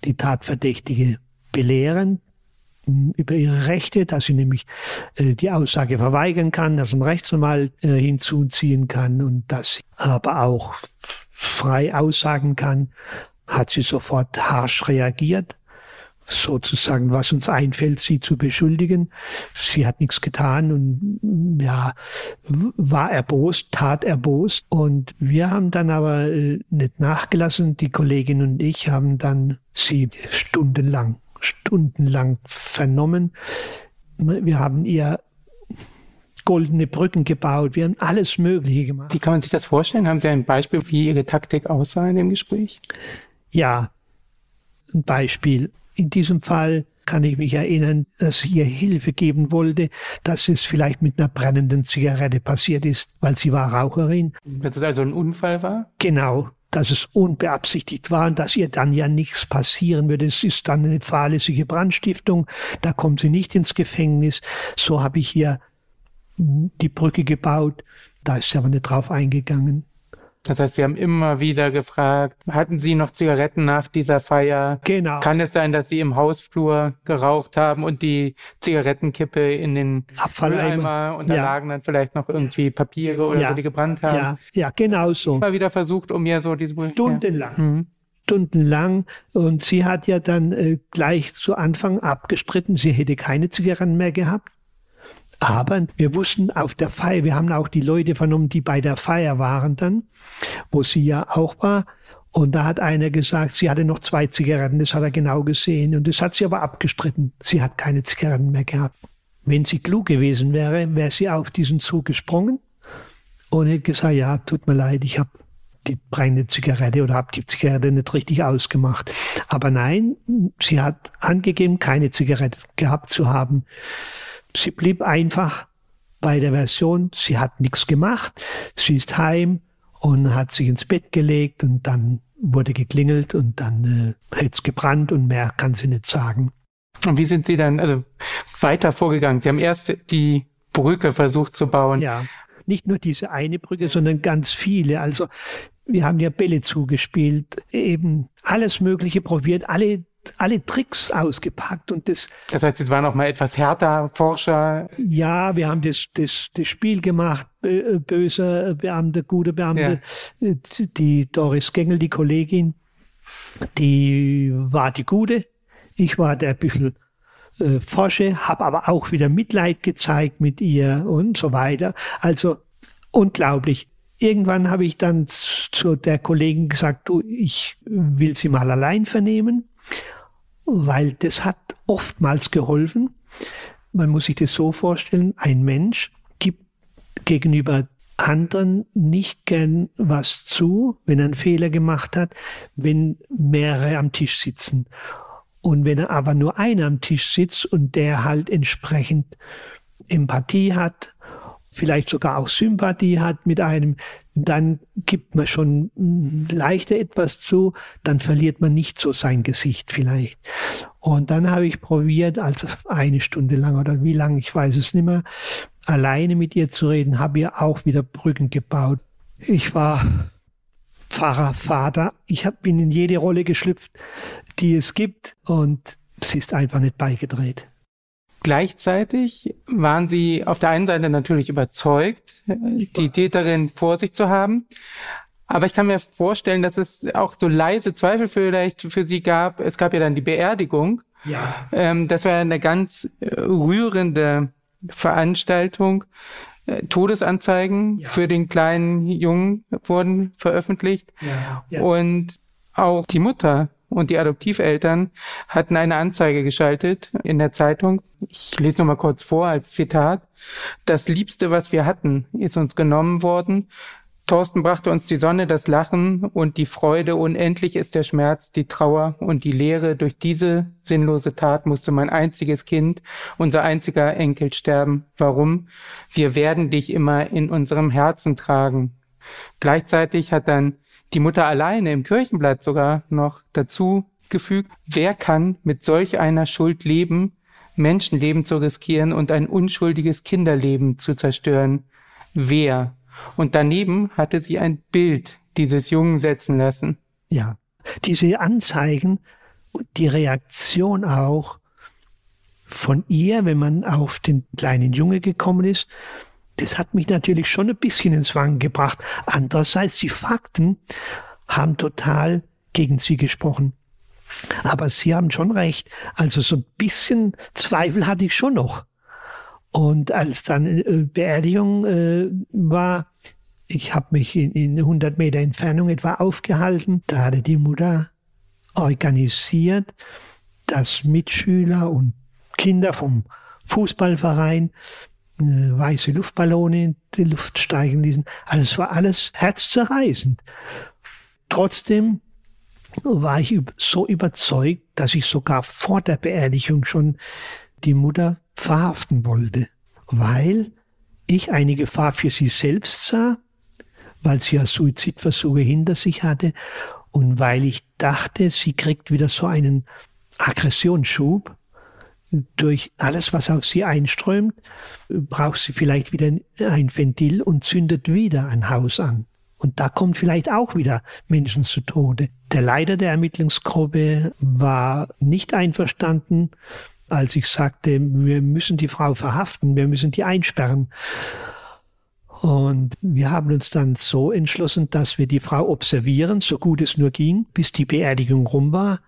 [SPEAKER 3] die Tatverdächtige belehren, über ihre Rechte, dass sie nämlich äh, die Aussage verweigern kann, dass ein Rechtsanwalt äh, hinzuziehen kann und dass sie aber auch frei aussagen kann, hat sie sofort harsch reagiert, sozusagen, was uns einfällt, sie zu beschuldigen. Sie hat nichts getan und ja, war erbost, tat erbost. Und wir haben dann aber äh, nicht nachgelassen. Die Kollegin und ich haben dann sie stundenlang stundenlang vernommen. Wir haben ihr goldene Brücken gebaut. Wir haben alles Mögliche gemacht.
[SPEAKER 2] Wie kann man sich das vorstellen? Haben Sie ein Beispiel, wie Ihre Taktik aussah in dem Gespräch?
[SPEAKER 3] Ja, ein Beispiel. In diesem Fall kann ich mich erinnern, dass sie ihr Hilfe geben wollte, dass es vielleicht mit einer brennenden Zigarette passiert ist, weil sie war Raucherin.
[SPEAKER 2] Dass es also ein Unfall war?
[SPEAKER 3] Genau dass es unbeabsichtigt war und dass ihr dann ja nichts passieren würde. Es ist dann eine fahrlässige Brandstiftung, da kommt sie nicht ins Gefängnis. So habe ich hier die Brücke gebaut, da ist sie aber nicht drauf eingegangen.
[SPEAKER 2] Das heißt, Sie haben immer wieder gefragt, hatten Sie noch Zigaretten nach dieser Feier?
[SPEAKER 3] Genau.
[SPEAKER 2] Kann es sein, dass Sie im Hausflur geraucht haben und die Zigarettenkippe in den Abfalleimer und da ja. lagen dann vielleicht noch irgendwie Papiere oder ja. so, die gebrannt haben?
[SPEAKER 3] Ja, ja genau so.
[SPEAKER 2] Immer wieder versucht, um mir so diese...
[SPEAKER 3] Stundenlang. Ja. Mhm stundenlang. Und sie hat ja dann äh, gleich zu Anfang abgestritten, sie hätte keine Zigaretten mehr gehabt. Aber wir wussten auf der Feier, wir haben auch die Leute vernommen, die bei der Feier waren dann, wo sie ja auch war. Und da hat einer gesagt, sie hatte noch zwei Zigaretten, das hat er genau gesehen. Und das hat sie aber abgestritten. Sie hat keine Zigaretten mehr gehabt. Wenn sie klug gewesen wäre, wäre sie auf diesen Zug gesprungen und hätte gesagt, ja, tut mir leid, ich habe die brennende Zigarette oder habe die Zigarette nicht richtig ausgemacht. Aber nein, sie hat angegeben, keine Zigarette gehabt zu haben. Sie blieb einfach bei der Version, sie hat nichts gemacht, sie ist heim und hat sich ins Bett gelegt und dann wurde geklingelt und dann äh, hat es gebrannt und mehr kann sie nicht sagen.
[SPEAKER 2] Und wie sind Sie dann also weiter vorgegangen? Sie haben erst die Brücke versucht zu bauen.
[SPEAKER 3] Ja, nicht nur diese eine Brücke, sondern ganz viele. Also wir haben ja Bälle zugespielt, eben alles Mögliche probiert, alle alle Tricks ausgepackt und das.
[SPEAKER 2] Das heißt, es waren auch mal etwas härter Forscher.
[SPEAKER 3] Ja, wir haben das, das, das Spiel gemacht, böser Beamte, gute Beamte. Ja. Die Doris Gengel, die Kollegin, die war die Gute. Ich war der bisschen äh, Forsche, habe aber auch wieder Mitleid gezeigt mit ihr und so weiter. Also unglaublich irgendwann habe ich dann zu der Kollegin gesagt, du, ich will sie mal allein vernehmen, weil das hat oftmals geholfen. Man muss sich das so vorstellen, ein Mensch gibt gegenüber anderen nicht gern was zu, wenn er einen Fehler gemacht hat, wenn mehrere am Tisch sitzen. Und wenn er aber nur einer am Tisch sitzt und der halt entsprechend Empathie hat vielleicht sogar auch Sympathie hat mit einem, dann gibt man schon leichter etwas zu, dann verliert man nicht so sein Gesicht vielleicht. Und dann habe ich probiert, also eine Stunde lang oder wie lang, ich weiß es nicht mehr, alleine mit ihr zu reden, habe ihr auch wieder Brücken gebaut. Ich war Pfarrer, Vater, ich bin in jede Rolle geschlüpft, die es gibt und sie ist einfach nicht beigedreht.
[SPEAKER 2] Gleichzeitig waren sie auf der einen Seite natürlich überzeugt, die Täterin vor sich zu haben. Aber ich kann mir vorstellen, dass es auch so leise Zweifel vielleicht für sie gab. Es gab ja dann die Beerdigung. Ja. Ähm, das war eine ganz rührende Veranstaltung. Äh, Todesanzeigen ja. für den kleinen Jungen wurden veröffentlicht. Ja. Ja. Und auch die Mutter und die Adoptiveltern hatten eine Anzeige geschaltet in der Zeitung. Ich lese noch mal kurz vor als Zitat. Das Liebste, was wir hatten, ist uns genommen worden. Thorsten brachte uns die Sonne, das Lachen und die Freude. Unendlich ist der Schmerz, die Trauer und die Leere. Durch diese sinnlose Tat musste mein einziges Kind, unser einziger Enkel sterben. Warum? Wir werden dich immer in unserem Herzen tragen. Gleichzeitig hat dann die Mutter alleine im Kirchenblatt sogar noch dazu gefügt, wer kann mit solch einer Schuld leben, Menschenleben zu riskieren und ein unschuldiges Kinderleben zu zerstören? Wer? Und daneben hatte sie ein Bild dieses Jungen setzen lassen.
[SPEAKER 3] Ja, diese Anzeigen und die Reaktion auch von ihr, wenn man auf den kleinen Junge gekommen ist, das hat mich natürlich schon ein bisschen ins Wanken gebracht. Andererseits, die Fakten haben total gegen sie gesprochen. Aber Sie haben schon recht. Also so ein bisschen Zweifel hatte ich schon noch. Und als dann äh, Beerdigung äh, war, ich habe mich in, in 100 Meter Entfernung etwa aufgehalten. Da hatte die Mutter organisiert, dass Mitschüler und Kinder vom Fußballverein weiße Luftballone in die Luft steigen ließen. Also es war alles herzzerreißend. Trotzdem war ich so überzeugt, dass ich sogar vor der Beerdigung schon die Mutter verhaften wollte, weil ich eine Gefahr für sie selbst sah, weil sie ja Suizidversuche hinter sich hatte und weil ich dachte, sie kriegt wieder so einen Aggressionsschub durch alles, was auf sie einströmt, braucht sie vielleicht wieder ein Ventil und zündet wieder ein Haus an. Und da kommt vielleicht auch wieder Menschen zu Tode. Der Leiter der Ermittlungsgruppe war nicht einverstanden, als ich sagte, wir müssen die Frau verhaften, wir müssen die einsperren. Und wir haben uns dann so entschlossen, dass wir die Frau observieren, so gut es nur ging, bis die Beerdigung rum war.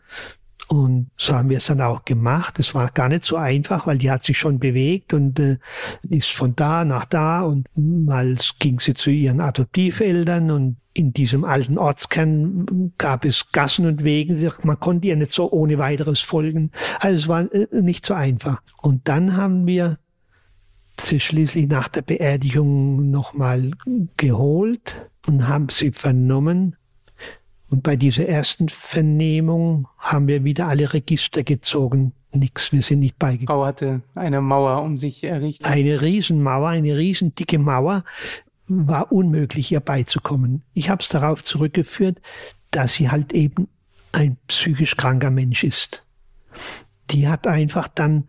[SPEAKER 3] Und so haben wir es dann auch gemacht. Es war gar nicht so einfach, weil die hat sich schon bewegt und äh, ist von da nach da und mal ging sie zu ihren Adoptiveltern und in diesem alten Ortskern gab es Gassen und Wegen. Man konnte ihr nicht so ohne weiteres folgen. Also es war äh, nicht so einfach. Und dann haben wir sie schließlich nach der Beerdigung nochmal geholt und haben sie vernommen. Und bei dieser ersten Vernehmung haben wir wieder alle Register gezogen. Nix, wir sind nicht beigekommen.
[SPEAKER 2] Frau hatte eine Mauer um sich errichtet.
[SPEAKER 3] Eine Riesenmauer, eine riesendicke Mauer, war unmöglich, ihr beizukommen. Ich habe es darauf zurückgeführt, dass sie halt eben ein psychisch kranker Mensch ist. Die hat einfach dann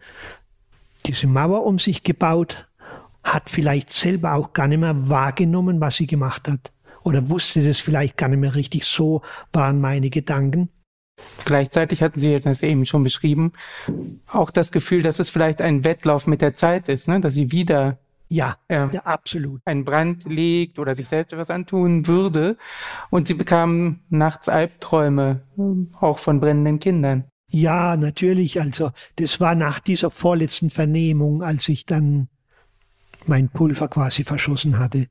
[SPEAKER 3] diese Mauer um sich gebaut, hat vielleicht selber auch gar nicht mehr wahrgenommen, was sie gemacht hat. Oder wusste das vielleicht gar nicht mehr richtig. So waren meine Gedanken.
[SPEAKER 2] Gleichzeitig hatten Sie das eben schon beschrieben, auch das Gefühl, dass es vielleicht ein Wettlauf mit der Zeit ist, ne? dass sie wieder
[SPEAKER 3] ja, äh, ja, absolut.
[SPEAKER 2] einen Brand legt oder sich selbst etwas antun würde. Und sie bekamen nachts Albträume, auch von brennenden Kindern.
[SPEAKER 3] Ja, natürlich. Also das war nach dieser vorletzten Vernehmung, als ich dann mein Pulver quasi verschossen hatte.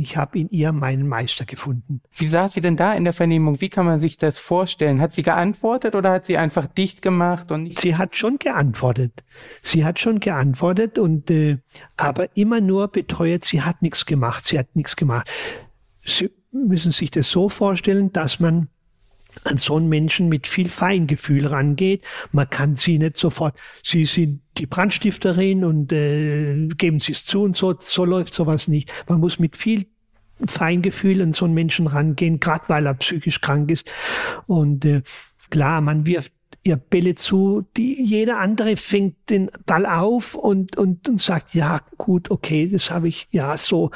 [SPEAKER 3] Ich habe in ihr meinen Meister gefunden.
[SPEAKER 2] Wie saß sie denn da in der Vernehmung? Wie kann man sich das vorstellen? Hat sie geantwortet oder hat sie einfach dicht gemacht und
[SPEAKER 3] Sie hat schon geantwortet. Sie hat schon geantwortet und äh, aber immer nur beteuert, sie hat nichts gemacht. Sie hat nichts gemacht. Sie müssen sich das so vorstellen, dass man an so einen Menschen mit viel Feingefühl rangeht. Man kann sie nicht sofort, sie sind die Brandstifterin und äh, geben sie es zu und so, so läuft sowas nicht. Man muss mit viel Feingefühl an so einen Menschen rangehen, gerade weil er psychisch krank ist. Und äh, klar, man wirft ihr Bälle zu, die jeder andere fängt den Ball auf und, und, und sagt, ja, gut, okay, das habe ich, ja, so,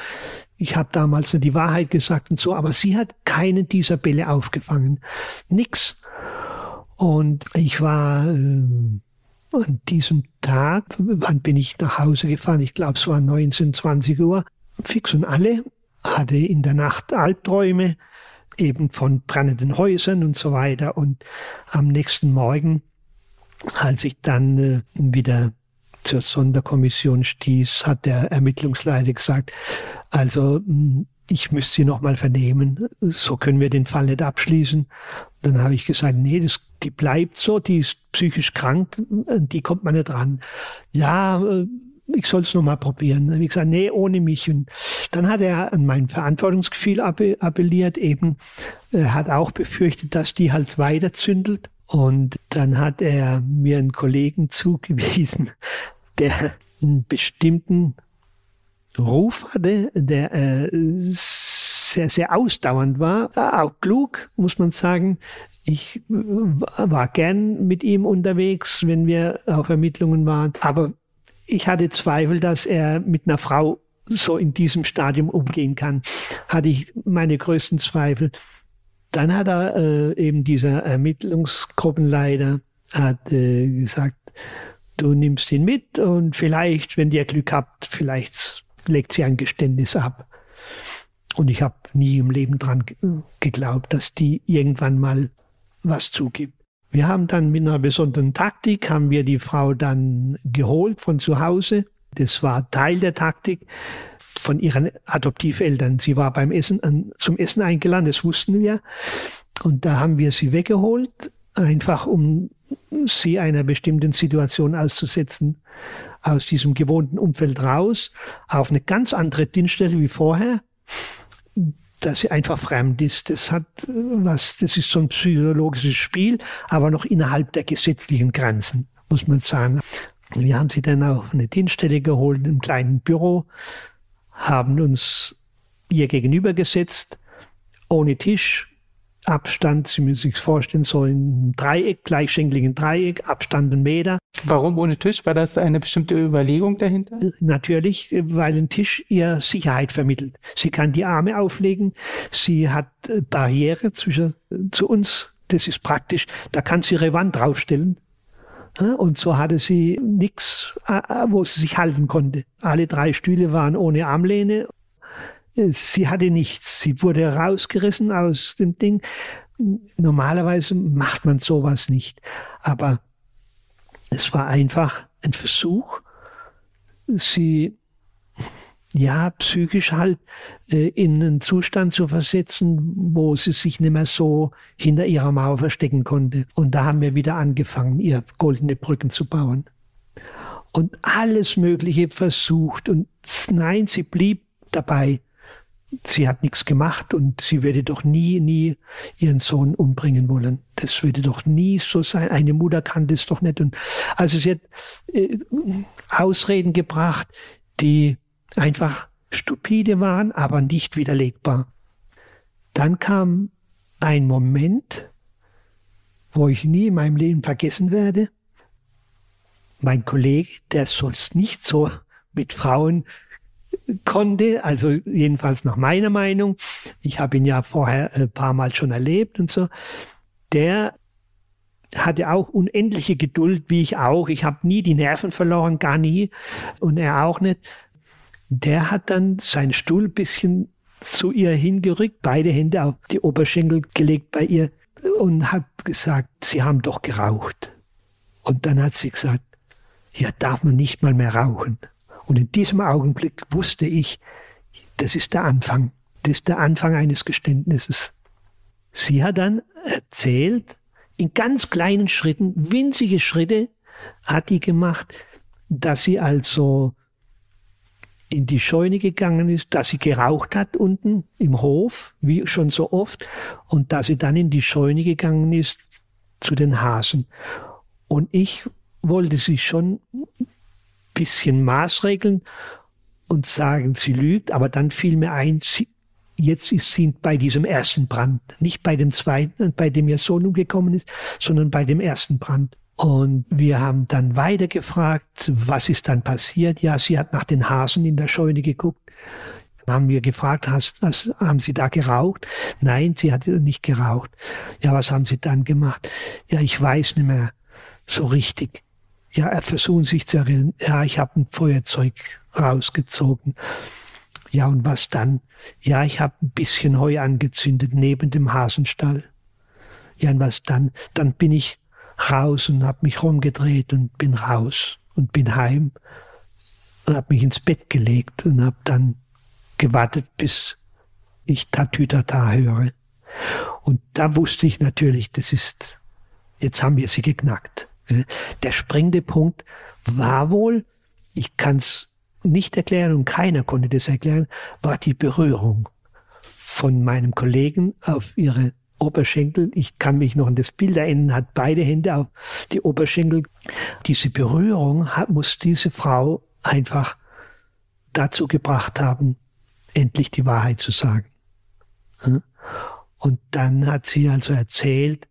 [SPEAKER 3] ich habe damals die Wahrheit gesagt und so, aber sie hat keinen dieser Bälle aufgefangen. Nix. Und ich war äh, an diesem Tag, wann bin ich nach Hause gefahren? Ich glaube, es war 19, 20 Uhr. Fix und alle hatte in der Nacht Albträume, eben von brennenden Häusern und so weiter. Und am nächsten Morgen, als ich dann äh, wieder zur Sonderkommission stieß, hat der Ermittlungsleiter gesagt, also hm, ich müsste sie nochmal vernehmen, so können wir den Fall nicht abschließen. Dann habe ich gesagt, nee, das, die bleibt so, die ist psychisch krank, die kommt man nicht ran. Ja, äh, ich soll es nochmal probieren. Dann habe ich gesagt, nee, ohne mich. Und dann hat er an mein Verantwortungsgefühl appelliert, eben, er hat auch befürchtet, dass die halt weiter zündelt. Und dann hat er mir einen Kollegen [LAUGHS] zugewiesen, der einen bestimmten Ruf hatte, der äh, sehr, sehr ausdauernd war, auch klug, muss man sagen. Ich äh, war gern mit ihm unterwegs, wenn wir auf Ermittlungen waren. Aber ich hatte Zweifel, dass er mit einer Frau so in diesem Stadium umgehen kann. Hatte ich meine größten Zweifel. Dann hat er äh, eben dieser Ermittlungsgruppenleiter hat äh, gesagt, du nimmst ihn mit und vielleicht, wenn ihr Glück habt, vielleicht legt sie ein Geständnis ab. Und ich habe nie im Leben dran geglaubt, dass die irgendwann mal was zugibt. Wir haben dann mit einer besonderen Taktik, haben wir die Frau dann geholt von zu Hause. Das war Teil der Taktik von ihren Adoptiveltern. Sie war beim Essen, zum Essen eingeladen, das wussten wir. Und da haben wir sie weggeholt, einfach um sie einer bestimmten Situation auszusetzen, aus diesem gewohnten Umfeld raus, auf eine ganz andere Dienststelle wie vorher, dass sie einfach fremd ist. Das hat was, das ist so ein psychologisches Spiel, aber noch innerhalb der gesetzlichen Grenzen, muss man sagen. Wir haben sie dann auf eine Dienststelle geholt, im kleinen Büro, haben uns ihr gegenüber gesetzt, ohne Tisch, Abstand, Sie müssen sich vorstellen, so ein Dreieck, gleichschenkligen Dreieck, Abstand ein Meter.
[SPEAKER 2] Warum ohne Tisch? War das eine bestimmte Überlegung dahinter?
[SPEAKER 3] Natürlich, weil ein Tisch ihr Sicherheit vermittelt. Sie kann die Arme auflegen, sie hat Barriere zwischen, zu uns, das ist praktisch, da kann sie ihre Wand draufstellen. Und so hatte sie nichts, wo sie sich halten konnte. Alle drei Stühle waren ohne Armlehne Sie hatte nichts. Sie wurde rausgerissen aus dem Ding. Normalerweise macht man sowas nicht. Aber es war einfach ein Versuch, sie ja psychisch halt äh, in einen Zustand zu versetzen, wo sie sich nicht mehr so hinter ihrer Mauer verstecken konnte. Und da haben wir wieder angefangen, ihr goldene Brücken zu bauen. Und alles Mögliche versucht. Und nein, sie blieb dabei sie hat nichts gemacht und sie würde doch nie, nie ihren Sohn umbringen wollen. Das würde doch nie so sein. Eine Mutter kann das doch nicht. Und also sie hat äh, Ausreden gebracht, die einfach stupide waren, aber nicht widerlegbar. Dann kam ein Moment, wo ich nie in meinem Leben vergessen werde. Mein Kollege, der sonst nicht so mit Frauen konnte, also jedenfalls nach meiner Meinung, ich habe ihn ja vorher ein paar Mal schon erlebt und so, der hatte auch unendliche Geduld, wie ich auch. Ich habe nie die Nerven verloren, gar nie. Und er auch nicht. Der hat dann seinen Stuhl bisschen zu ihr hingerückt, beide Hände auf die Oberschenkel gelegt bei ihr und hat gesagt, Sie haben doch geraucht. Und dann hat sie gesagt, hier darf man nicht mal mehr rauchen. Und in diesem Augenblick wusste ich, das ist der Anfang. Das ist der Anfang eines Geständnisses. Sie hat dann erzählt, in ganz kleinen Schritten, winzige Schritte hat die gemacht, dass sie also in die Scheune gegangen ist, dass sie geraucht hat unten im Hof, wie schon so oft, und dass sie dann in die Scheune gegangen ist zu den Hasen. Und ich wollte sie schon bisschen maßregeln und sagen, sie lügt, aber dann fiel mir ein, sie, jetzt ist sie bei diesem ersten Brand, nicht bei dem zweiten, bei dem ihr Sohn umgekommen ist, sondern bei dem ersten Brand. Und wir haben dann weiter gefragt, was ist dann passiert? Ja, sie hat nach den Hasen in der Scheune geguckt. Dann haben wir gefragt, hast, hast, haben Sie da geraucht? Nein, sie hat nicht geraucht. Ja, was haben Sie dann gemacht? Ja, ich weiß nicht mehr so richtig. Ja, er versuchen sich zu erinnern. Ja, ich habe ein Feuerzeug rausgezogen. Ja, und was dann? Ja, ich habe ein bisschen Heu angezündet neben dem Hasenstall. Ja, und was dann? Dann bin ich raus und habe mich rumgedreht und bin raus und bin heim und habe mich ins Bett gelegt und habe dann gewartet, bis ich Tatütata höre. Und da wusste ich natürlich, das ist, jetzt haben wir sie geknackt. Der springende Punkt war wohl, ich kann es nicht erklären und keiner konnte das erklären, war die Berührung von meinem Kollegen auf ihre Oberschenkel. Ich kann mich noch an das Bild erinnern, hat beide Hände auf die Oberschenkel. Diese Berührung hat, muss diese Frau einfach dazu gebracht haben, endlich die Wahrheit zu sagen. Und dann hat sie also erzählt,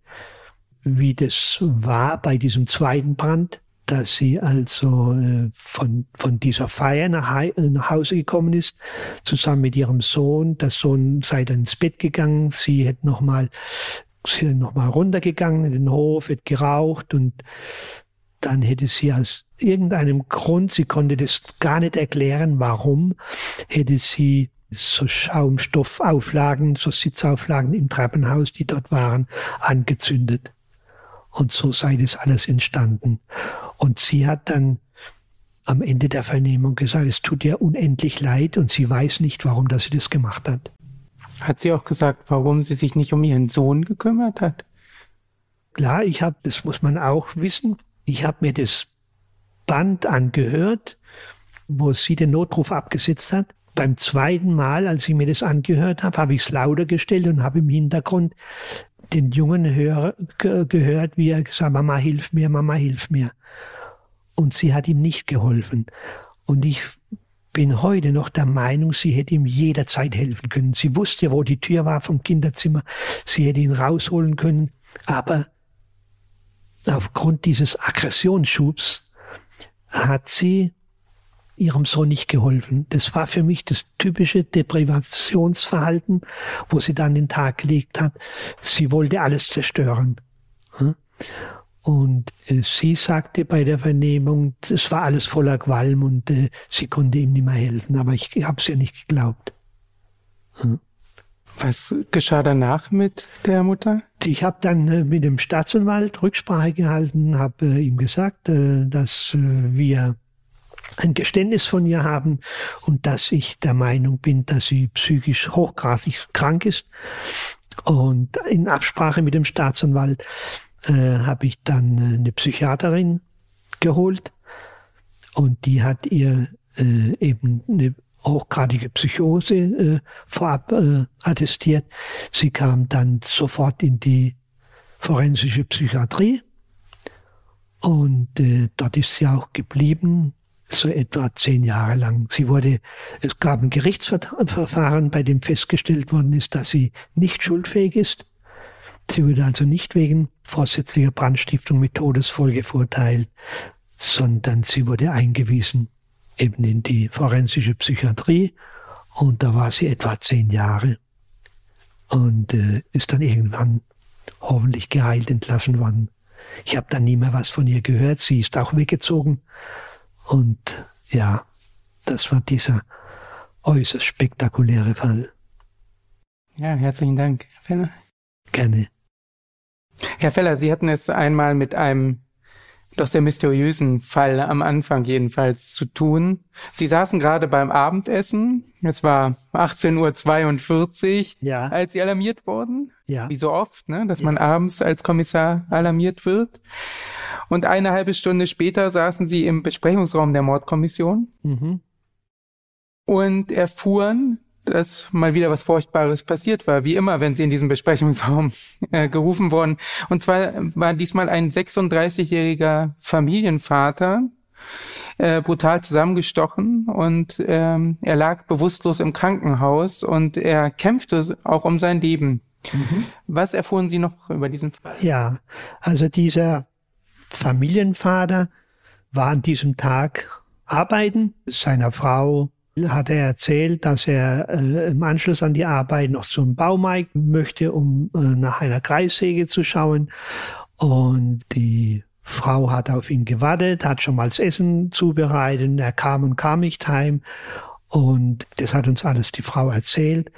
[SPEAKER 3] wie das war bei diesem zweiten Brand, dass sie also äh, von, von dieser Feier nach, nach Hause gekommen ist, zusammen mit ihrem Sohn. Der Sohn sei dann ins Bett gegangen, sie hätte nochmal noch runtergegangen in den Hof, hätte geraucht und dann hätte sie aus irgendeinem Grund, sie konnte das gar nicht erklären, warum, hätte sie so Schaumstoffauflagen, so Sitzauflagen im Treppenhaus, die dort waren, angezündet. Und so sei das alles entstanden. Und sie hat dann am Ende der Vernehmung gesagt, es tut ihr unendlich leid und sie weiß nicht, warum dass sie das gemacht hat.
[SPEAKER 2] Hat sie auch gesagt, warum sie sich nicht um ihren Sohn gekümmert hat?
[SPEAKER 3] Klar, ich habe, das muss man auch wissen, ich habe mir das Band angehört, wo sie den Notruf abgesetzt hat. Beim zweiten Mal, als ich mir das angehört habe, habe ich es lauter gestellt und habe im Hintergrund den Jungen hör, gehört, wie er gesagt, Mama hilf mir, Mama hilf mir. Und sie hat ihm nicht geholfen. Und ich bin heute noch der Meinung, sie hätte ihm jederzeit helfen können. Sie wusste ja, wo die Tür war vom Kinderzimmer. Sie hätte ihn rausholen können. Aber aufgrund dieses Aggressionsschubs hat sie ihrem Sohn nicht geholfen. Das war für mich das typische Deprivationsverhalten, wo sie dann den Tag gelegt hat. Sie wollte alles zerstören. Und äh, sie sagte bei der Vernehmung, es war alles voller Qualm und äh, sie konnte ihm nicht mehr helfen. Aber ich habe es ja nicht geglaubt.
[SPEAKER 2] Was geschah danach mit der Mutter?
[SPEAKER 3] Ich habe dann äh, mit dem Staatsanwalt Rücksprache gehalten, habe ihm gesagt, dass wir ein Geständnis von ihr haben und dass ich der Meinung bin, dass sie psychisch hochgradig krank ist. Und in Absprache mit dem Staatsanwalt äh, habe ich dann eine Psychiaterin geholt und die hat ihr äh, eben eine hochgradige Psychose äh, vorab äh, attestiert. Sie kam dann sofort in die forensische Psychiatrie und äh, dort ist sie auch geblieben, so etwa zehn Jahre lang. Sie wurde, es gab ein Gerichtsverfahren, bei dem festgestellt worden ist, dass sie nicht schuldfähig ist. Sie wurde also nicht wegen vorsätzlicher Brandstiftung mit Todesfolge verurteilt, sondern sie wurde eingewiesen eben in die forensische Psychiatrie und da war sie etwa zehn Jahre und äh, ist dann irgendwann hoffentlich geheilt entlassen worden. Ich habe dann nie mehr was von ihr gehört. Sie ist auch weggezogen und ja, das war dieser äußerst spektakuläre Fall.
[SPEAKER 2] Ja, herzlichen Dank, Herr Feller.
[SPEAKER 3] Gerne.
[SPEAKER 2] Herr Feller, Sie hatten es einmal mit einem doch sehr mysteriösen Fall am Anfang jedenfalls zu tun. Sie saßen gerade beim Abendessen. Es war 18.42 Uhr, ja. als Sie alarmiert wurden. Ja. Wie so oft, ne? dass ja. man abends als Kommissar alarmiert wird. Und eine halbe Stunde später saßen Sie im Besprechungsraum der Mordkommission mhm. und erfuhren, dass mal wieder was Furchtbares passiert war, wie immer, wenn sie in diesem Besprechungsraum [LAUGHS] äh, gerufen wurden. Und zwar war diesmal ein 36-jähriger Familienvater äh, brutal zusammengestochen und ähm, er lag bewusstlos im Krankenhaus und er kämpfte auch um sein Leben. Mhm. Was erfuhren Sie noch über diesen Fall?
[SPEAKER 3] Ja, also dieser Familienvater war an diesem Tag arbeiten, seiner Frau hat er erzählt, dass er äh, im Anschluss an die Arbeit noch zum Baumarkt möchte, um äh, nach einer Kreissäge zu schauen. Und die Frau hat auf ihn gewartet, hat schon mal das Essen zubereitet. Er kam und kam nicht heim. Und das hat uns alles die Frau erzählt.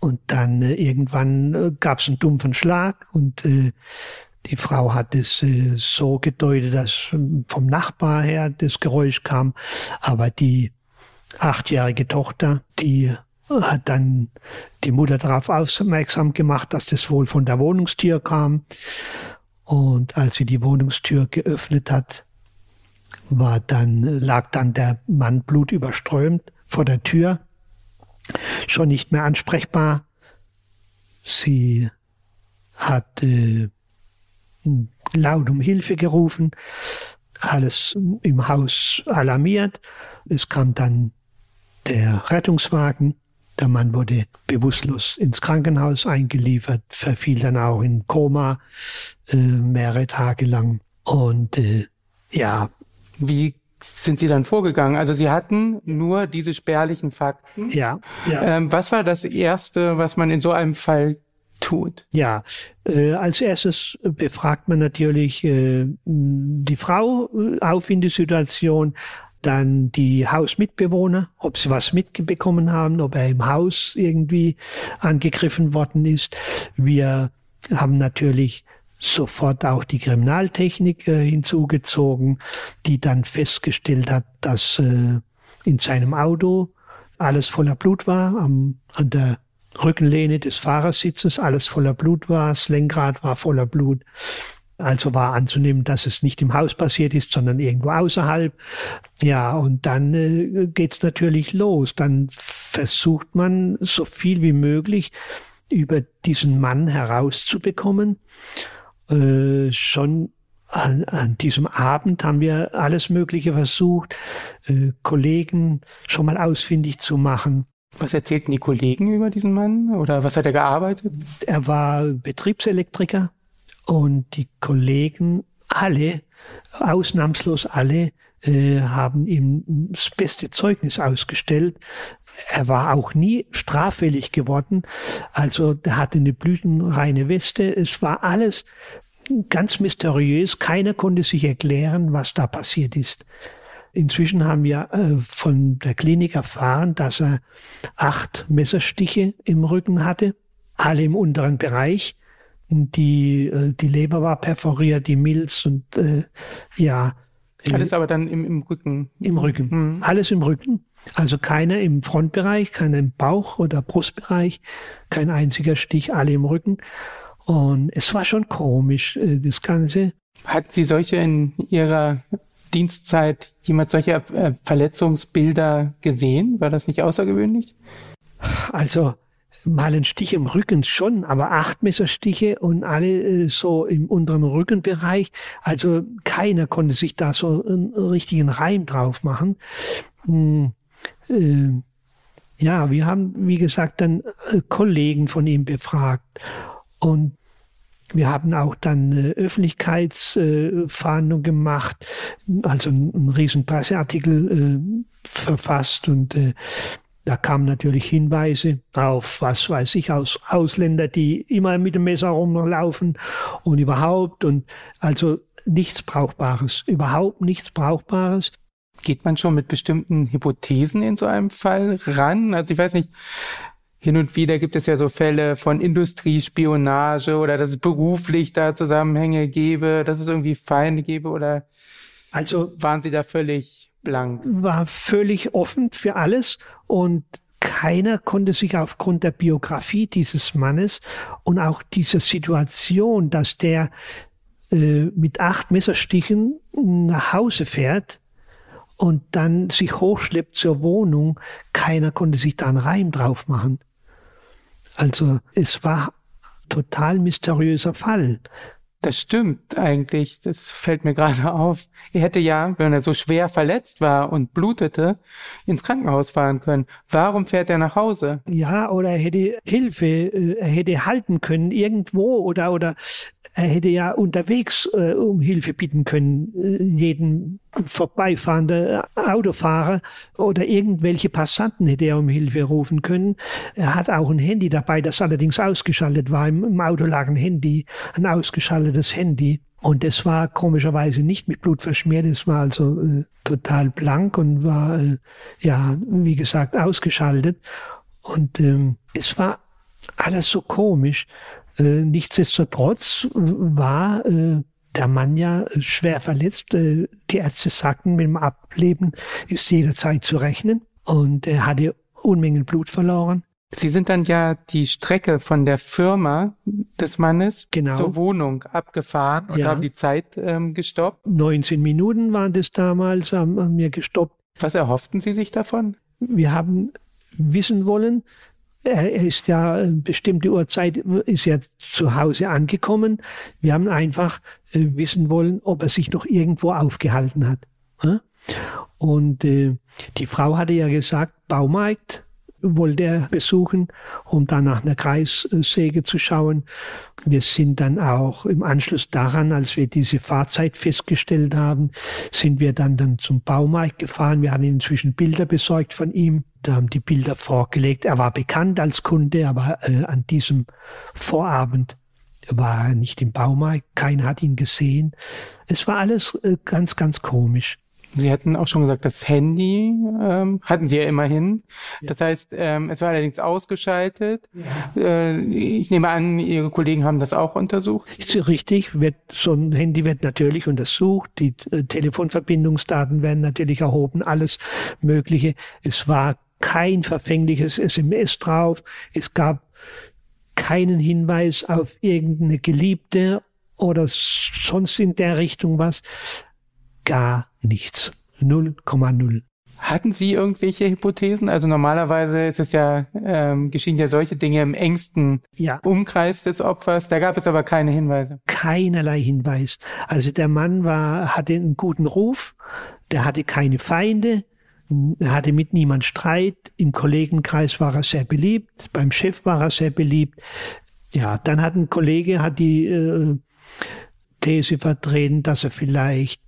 [SPEAKER 3] Und dann äh, irgendwann äh, gab es einen dumpfen Schlag und äh, die Frau hat es äh, so gedeutet, dass vom Nachbar her das Geräusch kam, aber die achtjährige Tochter, die hat dann die Mutter darauf aufmerksam gemacht, dass das wohl von der Wohnungstür kam. Und als sie die Wohnungstür geöffnet hat, war dann, lag dann der Mann blutüberströmt vor der Tür, schon nicht mehr ansprechbar. Sie hat äh, laut um Hilfe gerufen, alles im Haus alarmiert. Es kam dann der Rettungswagen. Der Mann wurde bewusstlos ins Krankenhaus eingeliefert, verfiel dann auch in Koma äh, mehrere Tage lang. Und äh, ja.
[SPEAKER 2] Wie sind Sie dann vorgegangen? Also Sie hatten nur diese spärlichen Fakten.
[SPEAKER 3] Ja. ja.
[SPEAKER 2] Ähm, was war das Erste, was man in so einem Fall tut?
[SPEAKER 3] Ja, äh, als erstes befragt man natürlich äh, die Frau äh, auf in die Situation, dann die Hausmitbewohner, ob sie was mitbekommen haben, ob er im Haus irgendwie angegriffen worden ist. Wir haben natürlich sofort auch die Kriminaltechnik äh, hinzugezogen, die dann festgestellt hat, dass äh, in seinem Auto alles voller Blut war, am, an der Rückenlehne des Fahrersitzes alles voller Blut war, das Lenkrad war voller Blut. Also war anzunehmen, dass es nicht im Haus passiert ist, sondern irgendwo außerhalb. Ja, und dann äh, geht's natürlich los. Dann versucht man so viel wie möglich über diesen Mann herauszubekommen. Äh, schon an, an diesem Abend haben wir alles Mögliche versucht, äh, Kollegen schon mal ausfindig zu machen.
[SPEAKER 2] Was erzählten die Kollegen über diesen Mann oder was hat er gearbeitet?
[SPEAKER 3] Er war Betriebselektriker und die Kollegen alle, ausnahmslos alle, äh, haben ihm das beste Zeugnis ausgestellt. Er war auch nie straffällig geworden. Also er hatte eine blütenreine Weste. Es war alles ganz mysteriös. Keiner konnte sich erklären, was da passiert ist. Inzwischen haben wir äh, von der Klinik erfahren, dass er acht Messerstiche im Rücken hatte, alle im unteren Bereich. Die, äh, die Leber war perforiert, die Milz und äh, ja.
[SPEAKER 2] Alles aber dann im, im Rücken.
[SPEAKER 3] Im Rücken. Mhm. Alles im Rücken. Also keiner im Frontbereich, keiner im Bauch- oder Brustbereich, kein einziger Stich, alle im Rücken. Und es war schon komisch, äh, das Ganze.
[SPEAKER 2] Hat sie solche in ihrer Dienstzeit jemand solche äh, Verletzungsbilder gesehen? War das nicht außergewöhnlich?
[SPEAKER 3] Also mal ein Stich im Rücken schon, aber acht Messerstiche und alle äh, so im unteren Rückenbereich. Also keiner konnte sich da so einen richtigen Reim drauf machen. Hm, äh, ja, wir haben, wie gesagt, dann äh, Kollegen von ihm befragt. Und wir haben auch dann eine Öffentlichkeitsfahndung gemacht, also einen riesen Presseartikel äh, verfasst und äh, da kamen natürlich Hinweise auf, was weiß ich, aus Ausländer, die immer mit dem Messer rumlaufen und überhaupt und also nichts Brauchbares, überhaupt nichts Brauchbares.
[SPEAKER 2] Geht man schon mit bestimmten Hypothesen in so einem Fall ran? Also ich weiß nicht, hin und wieder gibt es ja so Fälle von Industriespionage oder dass es beruflich da Zusammenhänge gäbe, dass es irgendwie Feinde gäbe oder also waren Sie da völlig blank?
[SPEAKER 3] War völlig offen für alles und keiner konnte sich aufgrund der Biografie dieses Mannes und auch dieser Situation, dass der äh, mit acht Messerstichen nach Hause fährt und dann sich hochschleppt zur Wohnung, keiner konnte sich da einen Reim drauf machen. Also es war total mysteriöser Fall.
[SPEAKER 2] Das stimmt eigentlich. Das fällt mir gerade [LAUGHS] auf. Er hätte ja, wenn er so schwer verletzt war und blutete, ins Krankenhaus fahren können. Warum fährt er nach Hause?
[SPEAKER 3] Ja, oder er hätte Hilfe, äh, er hätte halten können irgendwo oder, oder er hätte ja unterwegs äh, um Hilfe bitten können, äh, jeden vorbeifahrende Autofahrer oder irgendwelche Passanten hätte er um Hilfe rufen können. Er hat auch ein Handy dabei, das allerdings ausgeschaltet war. Im, im Auto lag ein Handy, ein ausgeschaltetes Handy. Und das war komischerweise nicht mit Blut verschmiert, es war also äh, total blank und war, äh, ja, wie gesagt, ausgeschaltet. Und ähm, es war alles so komisch. Äh, nichtsdestotrotz war äh, der Mann ja schwer verletzt. Äh, die Ärzte sagten, mit dem Ableben ist jederzeit zu rechnen. Und er hatte Unmengen Blut verloren.
[SPEAKER 2] Sie sind dann ja die Strecke von der Firma des Mannes genau. zur Wohnung abgefahren und ja. haben die Zeit ähm, gestoppt.
[SPEAKER 3] 19 Minuten waren das damals, haben, haben wir gestoppt.
[SPEAKER 2] Was erhofften Sie sich davon?
[SPEAKER 3] Wir haben wissen wollen, er ist ja eine bestimmte Uhrzeit ist ja zu Hause angekommen. Wir haben einfach äh, wissen wollen, ob er sich noch irgendwo aufgehalten hat. Und äh, die Frau hatte ja gesagt, Baumarkt wollte er besuchen, um dann nach einer Kreissäge zu schauen. Wir sind dann auch im Anschluss daran, als wir diese Fahrzeit festgestellt haben, sind wir dann, dann zum Baumarkt gefahren. Wir haben inzwischen Bilder besorgt von ihm. Da haben die Bilder vorgelegt. Er war bekannt als Kunde, aber äh, an diesem Vorabend war er nicht im Baumarkt. Keiner hat ihn gesehen. Es war alles äh, ganz, ganz komisch.
[SPEAKER 2] Sie hatten auch schon gesagt, das Handy ähm, hatten Sie ja immerhin. Ja. Das heißt, ähm, es war allerdings ausgeschaltet. Ja. Äh, ich nehme an, Ihre Kollegen haben das auch untersucht.
[SPEAKER 3] Ist richtig. Wird, so ein Handy wird natürlich untersucht. Die äh, Telefonverbindungsdaten werden natürlich erhoben. Alles Mögliche. Es war kein verfängliches SMS drauf. Es gab keinen Hinweis auf irgendeine Geliebte oder sonst in der Richtung was gar nichts. 0,0.
[SPEAKER 2] Hatten Sie irgendwelche Hypothesen? Also normalerweise ist es ja, ähm, geschehen ja solche Dinge im engsten ja. Umkreis des Opfers. Da gab es aber keine Hinweise.
[SPEAKER 3] Keinerlei Hinweis. Also der Mann war, hatte einen guten Ruf, der hatte keine Feinde, er hatte mit niemand Streit. Im Kollegenkreis war er sehr beliebt, beim Chef war er sehr beliebt. Ja, dann hat ein Kollege hat die äh, These vertreten, dass er vielleicht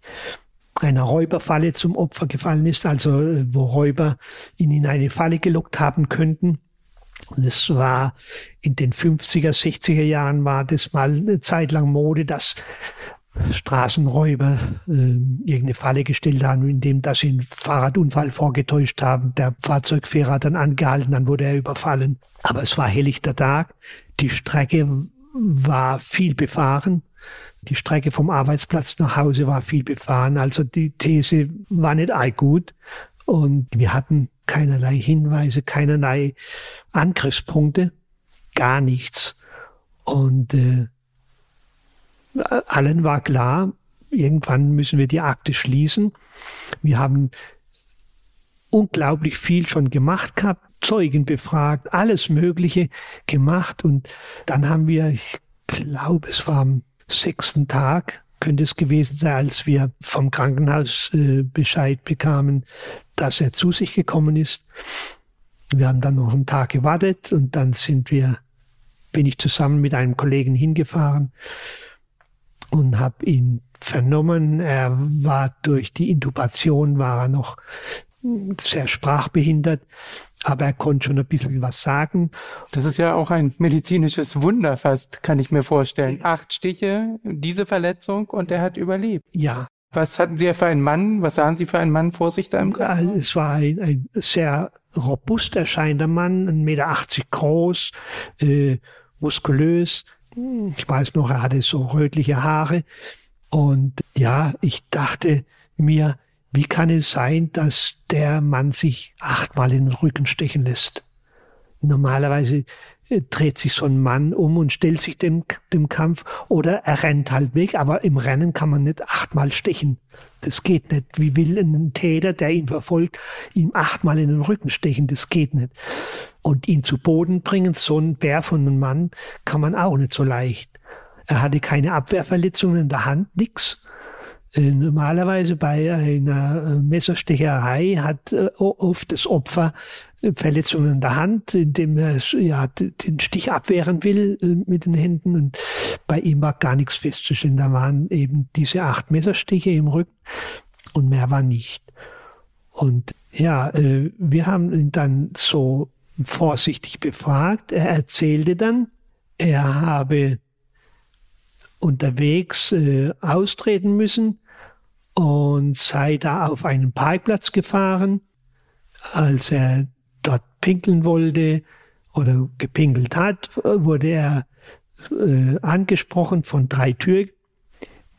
[SPEAKER 3] einer Räuberfalle zum Opfer gefallen ist, also äh, wo Räuber ihn in eine Falle gelockt haben könnten. Das war in den 50er, 60er Jahren war das mal eine Zeit lang Mode, dass Straßenräuber äh, irgendeine Falle gestellt haben, indem dass sie einen Fahrradunfall vorgetäuscht haben. Der Fahrzeugfahrer dann angehalten, dann wurde er überfallen. Aber es war helllichter Tag. Die Strecke war viel befahren. Die Strecke vom Arbeitsplatz nach Hause war viel befahren, also die These war nicht all gut. Und wir hatten keinerlei Hinweise, keinerlei Angriffspunkte, gar nichts. Und äh, allen war klar, irgendwann müssen wir die Akte schließen. Wir haben unglaublich viel schon gemacht gehabt, Zeugen befragt, alles Mögliche gemacht. Und dann haben wir, ich glaube, es war am sechsten Tag könnte es gewesen sein, als wir vom Krankenhaus äh, Bescheid bekamen, dass er zu sich gekommen ist. Wir haben dann noch einen Tag gewartet und dann sind wir, bin ich zusammen mit einem Kollegen hingefahren und habe ihn vernommen. Er war durch die Intubation, war er noch sehr sprachbehindert aber er konnte schon ein bisschen was sagen.
[SPEAKER 2] Das ist ja auch ein medizinisches Wunder fast, kann ich mir vorstellen. Acht Stiche, diese Verletzung und er hat überlebt.
[SPEAKER 3] Ja.
[SPEAKER 2] Was hatten Sie für einen Mann? Was sahen Sie für einen Mann vor sich da im Krankenhaus?
[SPEAKER 3] Es war ein, ein sehr robust erscheinender Mann, 1,80 Meter groß, äh, muskulös. Ich weiß noch, er hatte so rötliche Haare. Und ja, ich dachte mir, wie kann es sein, dass der Mann sich achtmal in den Rücken stechen lässt? Normalerweise äh, dreht sich so ein Mann um und stellt sich dem, dem Kampf oder er rennt halt weg, aber im Rennen kann man nicht achtmal stechen. Das geht nicht. Wie will ein Täter, der ihn verfolgt, ihm achtmal in den Rücken stechen? Das geht nicht. Und ihn zu Boden bringen, so ein Bär von einem Mann, kann man auch nicht so leicht. Er hatte keine Abwehrverletzungen in der Hand, nix. Äh, normalerweise bei einer äh, Messerstecherei hat äh, oft das Opfer Verletzungen in der Hand, indem er ja, den Stich abwehren will mit den Händen. Und bei ihm war gar nichts festzustellen. Da waren eben diese acht Messerstiche im Rücken und mehr war nicht. Und ja, wir haben ihn dann so vorsichtig befragt. Er erzählte dann, er habe unterwegs äh, austreten müssen und sei da auf einen Parkplatz gefahren. Als er dort pinkeln wollte oder gepinkelt hat, wurde er äh, angesprochen von drei Türken,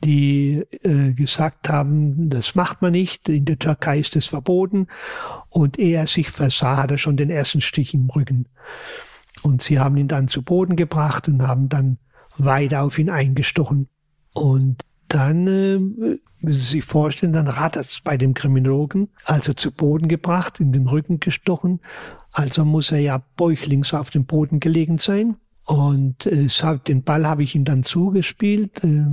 [SPEAKER 3] die äh, gesagt haben, das macht man nicht, in der Türkei ist es verboten. Und ehe er sich versah, hat er schon den ersten Stich im Rücken. Und sie haben ihn dann zu Boden gebracht und haben dann weiter auf ihn eingestochen. Und dann äh, müssen Sie sich vorstellen, dann rattert es bei dem Kriminologen, also zu Boden gebracht, in den Rücken gestochen. Also muss er ja bäuchlings auf dem Boden gelegen sein. Und äh, den Ball habe ich ihm dann zugespielt. Äh,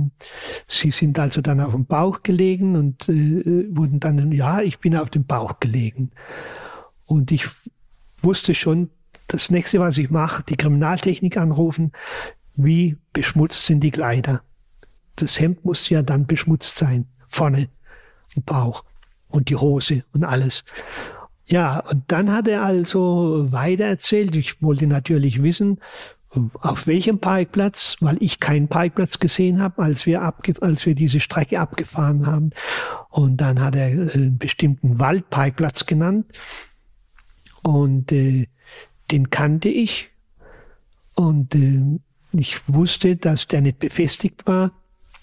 [SPEAKER 3] sie sind also dann auf dem Bauch gelegen und äh, wurden dann, ja, ich bin auf dem Bauch gelegen. Und ich wusste schon, das nächste, was ich mache, die Kriminaltechnik anrufen, wie beschmutzt sind die Kleider. Das Hemd muss ja dann beschmutzt sein, vorne im Bauch und die Hose und alles. Ja, und dann hat er also weiter erzählt. Ich wollte natürlich wissen, auf welchem Parkplatz, weil ich keinen Parkplatz gesehen habe, als wir, abge als wir diese Strecke abgefahren haben. Und dann hat er einen bestimmten Waldparkplatz genannt. Und äh, den kannte ich. Und äh, ich wusste, dass der nicht befestigt war,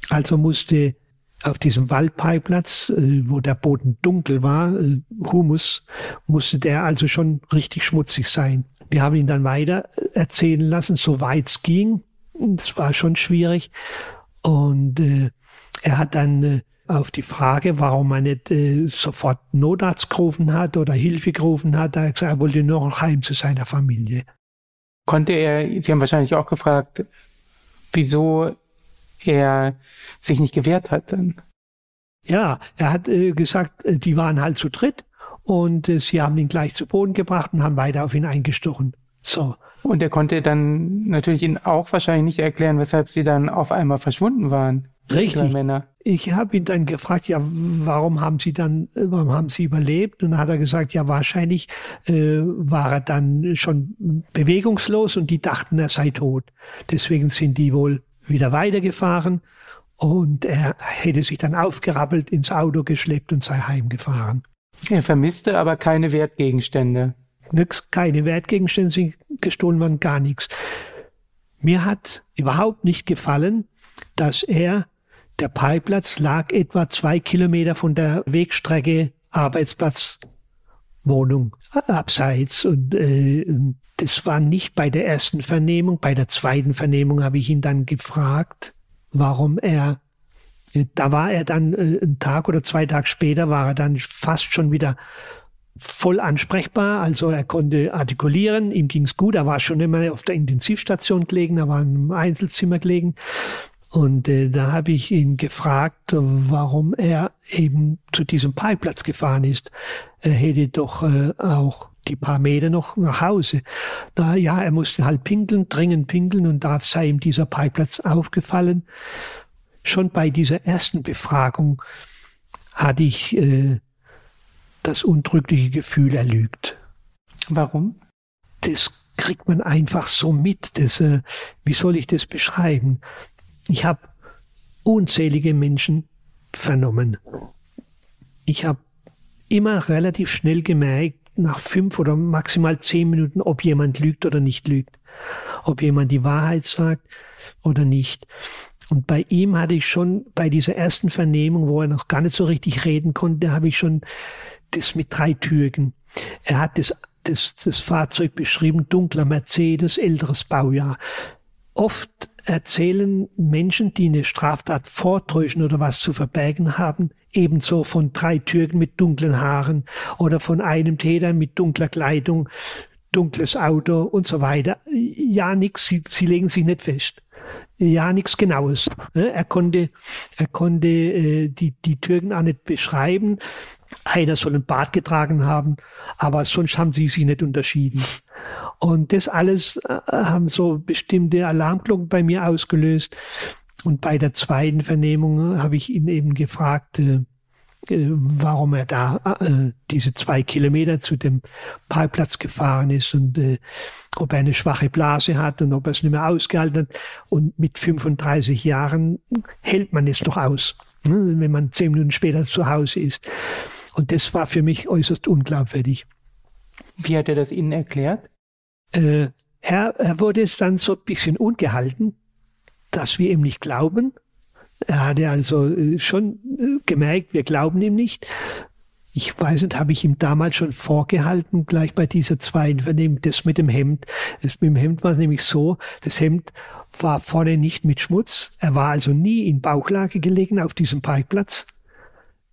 [SPEAKER 3] also musste auf diesem Waldparkplatz, äh, wo der Boden dunkel war, äh, Humus, musste der also schon richtig schmutzig sein. Wir haben ihn dann weiter erzählen lassen, soweit es ging. Es war schon schwierig. Und äh, er hat dann äh, auf die Frage, warum er nicht äh, sofort Notarzt gerufen hat oder Hilfe gerufen hat, er, gesagt, er wollte nur noch heim zu seiner Familie.
[SPEAKER 2] Konnte er, Sie haben wahrscheinlich auch gefragt, wieso er sich nicht gewehrt hat dann?
[SPEAKER 3] Ja, er hat äh, gesagt, äh, die waren halt zu dritt und äh, sie haben ihn gleich zu Boden gebracht und haben weiter auf ihn eingestochen. So.
[SPEAKER 2] Und er konnte dann natürlich Ihnen auch wahrscheinlich nicht erklären, weshalb Sie dann auf einmal verschwunden waren.
[SPEAKER 3] Richtig. Ich habe ihn dann gefragt, ja, warum haben Sie dann, warum haben Sie überlebt? Und dann hat er gesagt, ja, wahrscheinlich äh, war er dann schon bewegungslos und die dachten, er sei tot. Deswegen sind die wohl wieder weitergefahren und er hätte sich dann aufgerappelt, ins Auto geschleppt und sei heimgefahren.
[SPEAKER 2] Er vermisste aber keine Wertgegenstände.
[SPEAKER 3] Nix, keine Wertgegenstände sind gestohlen worden, gar nichts. Mir hat überhaupt nicht gefallen, dass er, der Parkplatz lag etwa zwei Kilometer von der Wegstrecke Arbeitsplatz Wohnung abseits und äh, das war nicht bei der ersten Vernehmung. Bei der zweiten Vernehmung habe ich ihn dann gefragt, warum er da war er dann äh, einen Tag oder zwei Tage später war er dann fast schon wieder voll ansprechbar. Also er konnte artikulieren, ihm ging's gut. Er war schon immer auf der Intensivstation gelegen, er war einem Einzelzimmer gelegen. Und äh, da habe ich ihn gefragt, warum er eben zu diesem Parkplatz gefahren ist. Er hätte doch äh, auch die paar Meter noch nach Hause. Da, ja, er musste halt pinkeln, dringend pinkeln und da sei ihm dieser Parkplatz aufgefallen. Schon bei dieser ersten Befragung hatte ich äh, das undrückliche Gefühl, er lügt.
[SPEAKER 2] Warum?
[SPEAKER 3] Das kriegt man einfach so mit. Das, äh, wie soll ich das beschreiben? Ich habe unzählige Menschen vernommen. Ich habe immer relativ schnell gemerkt, nach fünf oder maximal zehn Minuten, ob jemand lügt oder nicht lügt, ob jemand die Wahrheit sagt oder nicht. Und bei ihm hatte ich schon bei dieser ersten Vernehmung, wo er noch gar nicht so richtig reden konnte, habe ich schon das mit drei Türen. Er hat das, das, das Fahrzeug beschrieben, dunkler Mercedes, älteres Baujahr. Oft erzählen Menschen, die eine Straftat vortäuschen oder was zu verbergen haben, ebenso von drei Türken mit dunklen Haaren oder von einem Täter mit dunkler Kleidung, dunkles Auto und so weiter. Ja, nix, sie, sie legen sich nicht fest. Ja, nichts Genaues. Er konnte, er konnte äh, die, die Türken auch nicht beschreiben. Einer soll ein Bart getragen haben, aber sonst haben sie sich nicht unterschieden. Und das alles äh, haben so bestimmte Alarmglocken bei mir ausgelöst. Und bei der zweiten Vernehmung habe ich ihn eben gefragt, äh, warum er da äh, diese zwei Kilometer zu dem Parkplatz gefahren ist und ob er eine schwache Blase hat und ob er es nicht mehr ausgehalten hat. Und mit 35 Jahren hält man es doch aus, ne, wenn man zehn Minuten später zu Hause ist. Und das war für mich äußerst unglaubwürdig.
[SPEAKER 2] Wie hat er das Ihnen erklärt?
[SPEAKER 3] Äh, er, er wurde es dann so ein bisschen ungehalten, dass wir ihm nicht glauben er hatte also äh, schon äh, gemerkt, wir glauben ihm nicht. Ich weiß nicht, habe ich ihm damals schon vorgehalten, gleich bei dieser zweiten Vernehmung, das mit dem Hemd. Das mit dem Hemd war nämlich so, das Hemd war vorne nicht mit Schmutz. Er war also nie in Bauchlage gelegen auf diesem Parkplatz.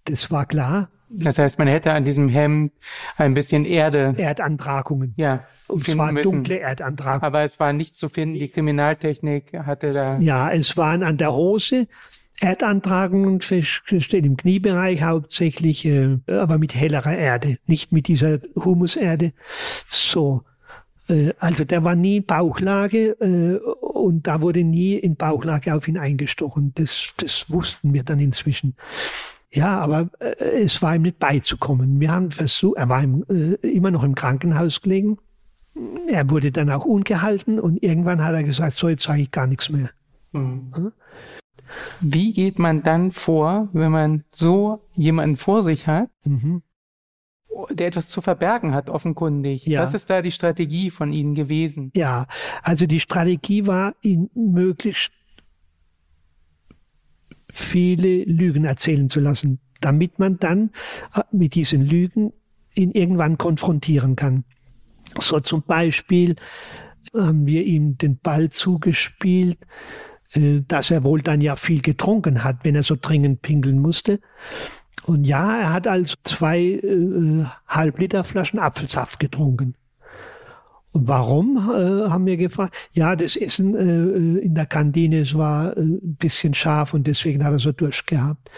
[SPEAKER 3] Das war klar.
[SPEAKER 2] Das heißt, man hätte an diesem Hemd ein bisschen Erde.
[SPEAKER 3] Erdantragungen.
[SPEAKER 2] Ja.
[SPEAKER 3] Und zwar müssen. dunkle Erdantragungen.
[SPEAKER 2] Aber es war nicht zu finden. Die Kriminaltechnik hatte da.
[SPEAKER 3] Ja, es waren an der Hose Erdantragungen festgestellt, im Kniebereich hauptsächlich, äh, aber mit hellerer Erde, nicht mit dieser Humuserde. So. Äh, also der war nie Bauchlage äh, und da wurde nie in Bauchlage auf ihn eingestochen. Das, das wussten wir dann inzwischen. Ja, aber äh, es war ihm nicht beizukommen. Wir haben versucht, er war im, äh, immer noch im Krankenhaus gelegen. Er wurde dann auch ungehalten und irgendwann hat er gesagt, so jetzt sage ich gar nichts mehr. Mhm.
[SPEAKER 2] Wie geht man dann vor, wenn man so jemanden vor sich hat, mhm. der etwas zu verbergen hat, offenkundig? Ja. Was ist da die Strategie von Ihnen gewesen?
[SPEAKER 3] Ja, also die Strategie war, ihn möglichst viele Lügen erzählen zu lassen, damit man dann äh, mit diesen Lügen ihn irgendwann konfrontieren kann. So zum Beispiel haben wir ihm den Ball zugespielt, äh, dass er wohl dann ja viel getrunken hat, wenn er so dringend pinkeln musste. Und ja, er hat also zwei äh, Halbliter Flaschen Apfelsaft getrunken. Warum, äh, haben wir gefragt. Ja, das Essen äh, in der Kantine, es war äh, ein bisschen scharf und deswegen hat er so Durst gehabt.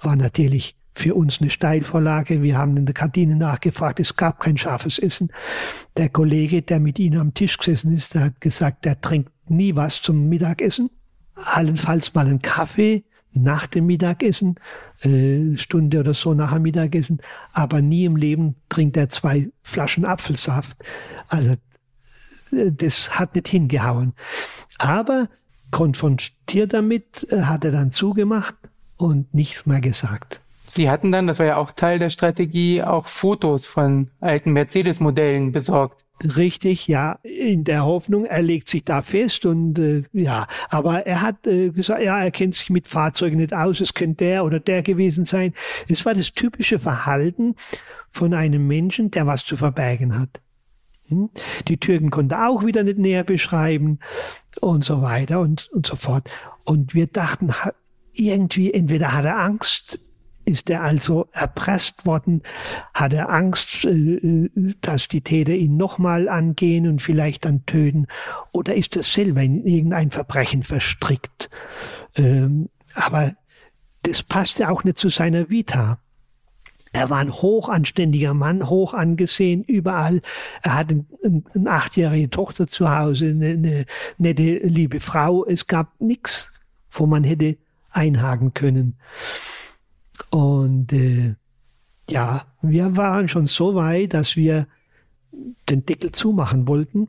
[SPEAKER 3] War natürlich für uns eine Steilvorlage. Wir haben in der Kantine nachgefragt, es gab kein scharfes Essen. Der Kollege, der mit ihnen am Tisch gesessen ist, der hat gesagt, der trinkt nie was zum Mittagessen. Allenfalls mal einen Kaffee nach dem Mittagessen, äh, Stunde oder so nach dem Mittagessen, aber nie im Leben trinkt er zwei Flaschen Apfelsaft. Also das hat nicht hingehauen. Aber konfrontiert damit äh, hat er dann zugemacht und nichts mehr gesagt.
[SPEAKER 2] Sie hatten dann, das war ja auch Teil der Strategie, auch Fotos von alten Mercedes-Modellen besorgt.
[SPEAKER 3] Richtig, ja, in der Hoffnung, er legt sich da fest und äh, ja, aber er hat äh, gesagt, ja, er kennt sich mit Fahrzeugen nicht aus, es könnte der oder der gewesen sein. Es war das typische Verhalten von einem Menschen, der was zu verbergen hat. Hm? Die Türken konnte er auch wieder nicht näher beschreiben und so weiter und, und so fort. Und wir dachten, irgendwie, entweder hat er Angst, ist er also erpresst worden, hat er Angst, äh, dass die Täter ihn nochmal angehen und vielleicht dann töten, oder ist er selber in irgendein Verbrechen verstrickt? Ähm, aber das passte auch nicht zu seiner Vita. Er war ein hochanständiger Mann, hoch angesehen, überall. Er hatte eine, eine achtjährige Tochter zu Hause, eine, eine nette, liebe Frau. Es gab nichts, wo man hätte einhaken können. Und äh, ja, wir waren schon so weit, dass wir den Deckel zumachen wollten.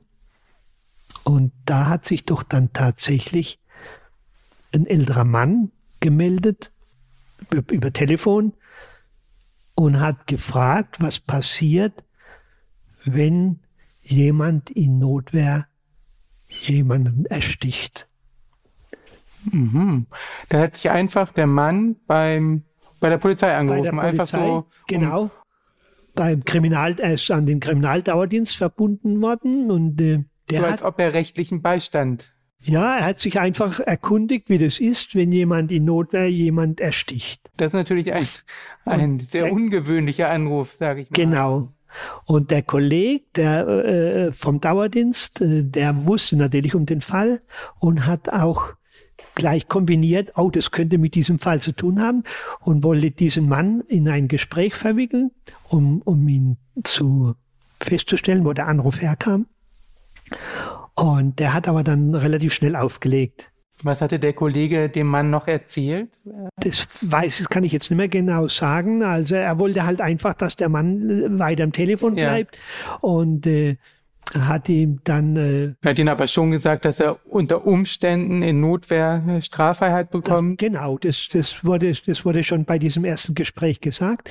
[SPEAKER 3] Und da hat sich doch dann tatsächlich ein älterer Mann gemeldet über, über Telefon und hat gefragt, was passiert, wenn jemand in Notwehr jemanden ersticht.
[SPEAKER 2] Mhm. Da hat sich einfach der Mann beim, bei der Polizei angerufen.
[SPEAKER 3] Bei der Polizei, einfach so. Genau. Um beim Kriminal, er ist an den Kriminaldauerdienst verbunden worden und äh, der
[SPEAKER 2] so als hat, ob er rechtlichen Beistand
[SPEAKER 3] ja, er hat sich einfach erkundigt, wie das ist, wenn jemand in Notwehr jemand ersticht.
[SPEAKER 2] Das ist natürlich ein, ein sehr der, ungewöhnlicher Anruf, sage ich mal.
[SPEAKER 3] Genau. Und der Kollege der, äh, vom Dauerdienst, äh, der wusste natürlich um den Fall und hat auch gleich kombiniert, oh, das könnte mit diesem Fall zu tun haben und wollte diesen Mann in ein Gespräch verwickeln, um, um ihn zu festzustellen, wo der Anruf herkam. Und der hat aber dann relativ schnell aufgelegt.
[SPEAKER 2] Was hatte der Kollege dem Mann noch erzählt?
[SPEAKER 3] Das weiß, das kann ich jetzt nicht mehr genau sagen. Also er wollte halt einfach, dass der Mann weiter am Telefon bleibt ja. und äh, hat ihm dann. Äh,
[SPEAKER 2] er hat ihn aber schon gesagt, dass er unter Umständen in Notwehr Straffreiheit bekommt.
[SPEAKER 3] Das, genau, das, das wurde, das wurde schon bei diesem ersten Gespräch gesagt.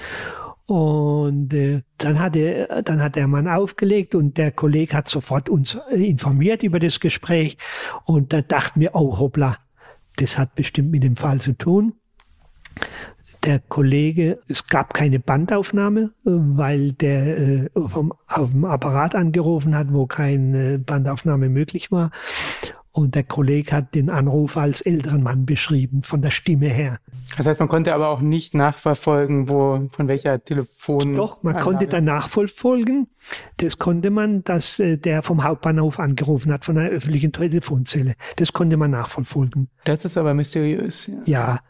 [SPEAKER 3] Und äh, dann, hat er, dann hat der Mann aufgelegt und der Kollege hat sofort uns informiert über das Gespräch. Und da dachten wir, oh hoppla, das hat bestimmt mit dem Fall zu tun. Der Kollege, es gab keine Bandaufnahme, weil der äh, vom, auf dem Apparat angerufen hat, wo keine Bandaufnahme möglich war. Und der Kollege hat den Anruf als älteren Mann beschrieben, von der Stimme her.
[SPEAKER 2] Das heißt, man konnte aber auch nicht nachverfolgen, wo, von welcher Telefon.
[SPEAKER 3] Doch, man Anlage. konnte da nachverfolgen. Das konnte man, dass äh, der vom Hauptbahnhof angerufen hat, von einer öffentlichen Telefonzelle. Das konnte man nachverfolgen.
[SPEAKER 2] Das ist aber mysteriös.
[SPEAKER 3] Ja. ja.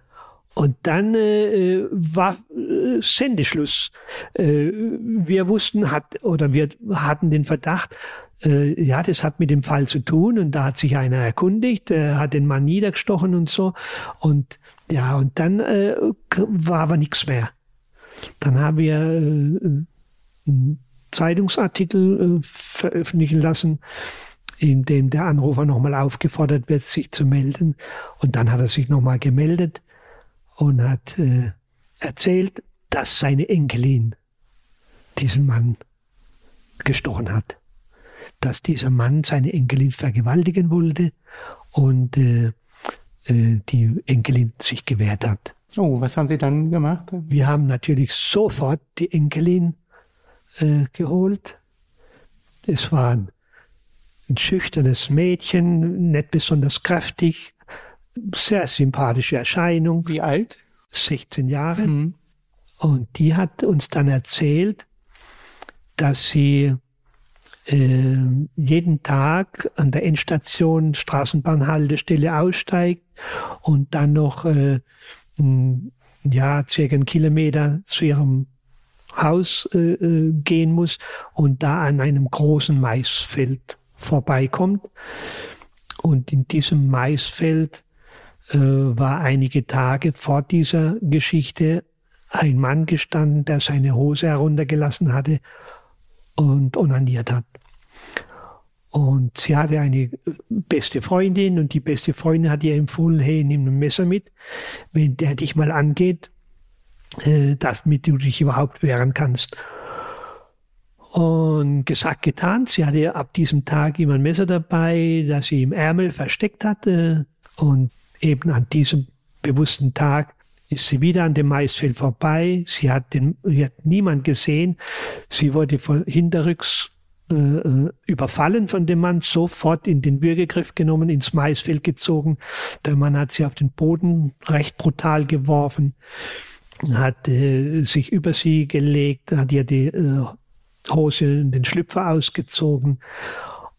[SPEAKER 3] Und dann äh, war äh, Sendeschluss. Äh, wir wussten, hat oder wir hatten den Verdacht, äh, ja, das hat mit dem Fall zu tun und da hat sich einer erkundigt, äh, hat den Mann niedergestochen und so. Und ja, und dann äh, war aber nichts mehr. Dann haben wir äh, einen Zeitungsartikel äh, veröffentlichen lassen, in dem der Anrufer nochmal aufgefordert wird, sich zu melden. Und dann hat er sich nochmal gemeldet und hat äh, erzählt, dass seine Enkelin diesen Mann gestochen hat dass dieser Mann seine Enkelin vergewaltigen wollte und äh, äh, die Enkelin sich gewehrt hat.
[SPEAKER 2] Oh, was haben Sie dann gemacht?
[SPEAKER 3] Wir haben natürlich sofort die Enkelin äh, geholt. Es war ein, ein schüchternes Mädchen, nicht besonders kräftig, sehr sympathische Erscheinung.
[SPEAKER 2] Wie alt?
[SPEAKER 3] 16 Jahre. Mhm. Und die hat uns dann erzählt, dass sie äh, jeden Tag an der Endstation Straßenbahnhaltestelle aussteigt und dann noch äh, ja, circa einen Kilometer zu ihrem Haus äh, äh, gehen muss und da an einem großen Maisfeld vorbeikommt. Und in diesem Maisfeld äh, war einige Tage vor dieser Geschichte ein Mann gestanden, der seine Hose heruntergelassen hatte und onaniert hat. Und sie hatte eine beste Freundin und die beste Freundin hat ihr empfohlen, hey, nimm ein Messer mit, wenn der dich mal angeht, äh, damit du dich überhaupt wehren kannst. Und gesagt, getan. Sie hatte ab diesem Tag immer ein Messer dabei, das sie im Ärmel versteckt hatte. Und eben an diesem bewussten Tag ist sie wieder an dem Maisfeld vorbei. Sie hat, den, sie hat niemand gesehen. Sie wurde von hinterrücks äh, äh, überfallen von dem Mann, sofort in den Würgegriff genommen, ins Maisfeld gezogen. Der Mann hat sie auf den Boden recht brutal geworfen, hat äh, sich über sie gelegt, hat ihr die äh, Hose und den Schlüpfer ausgezogen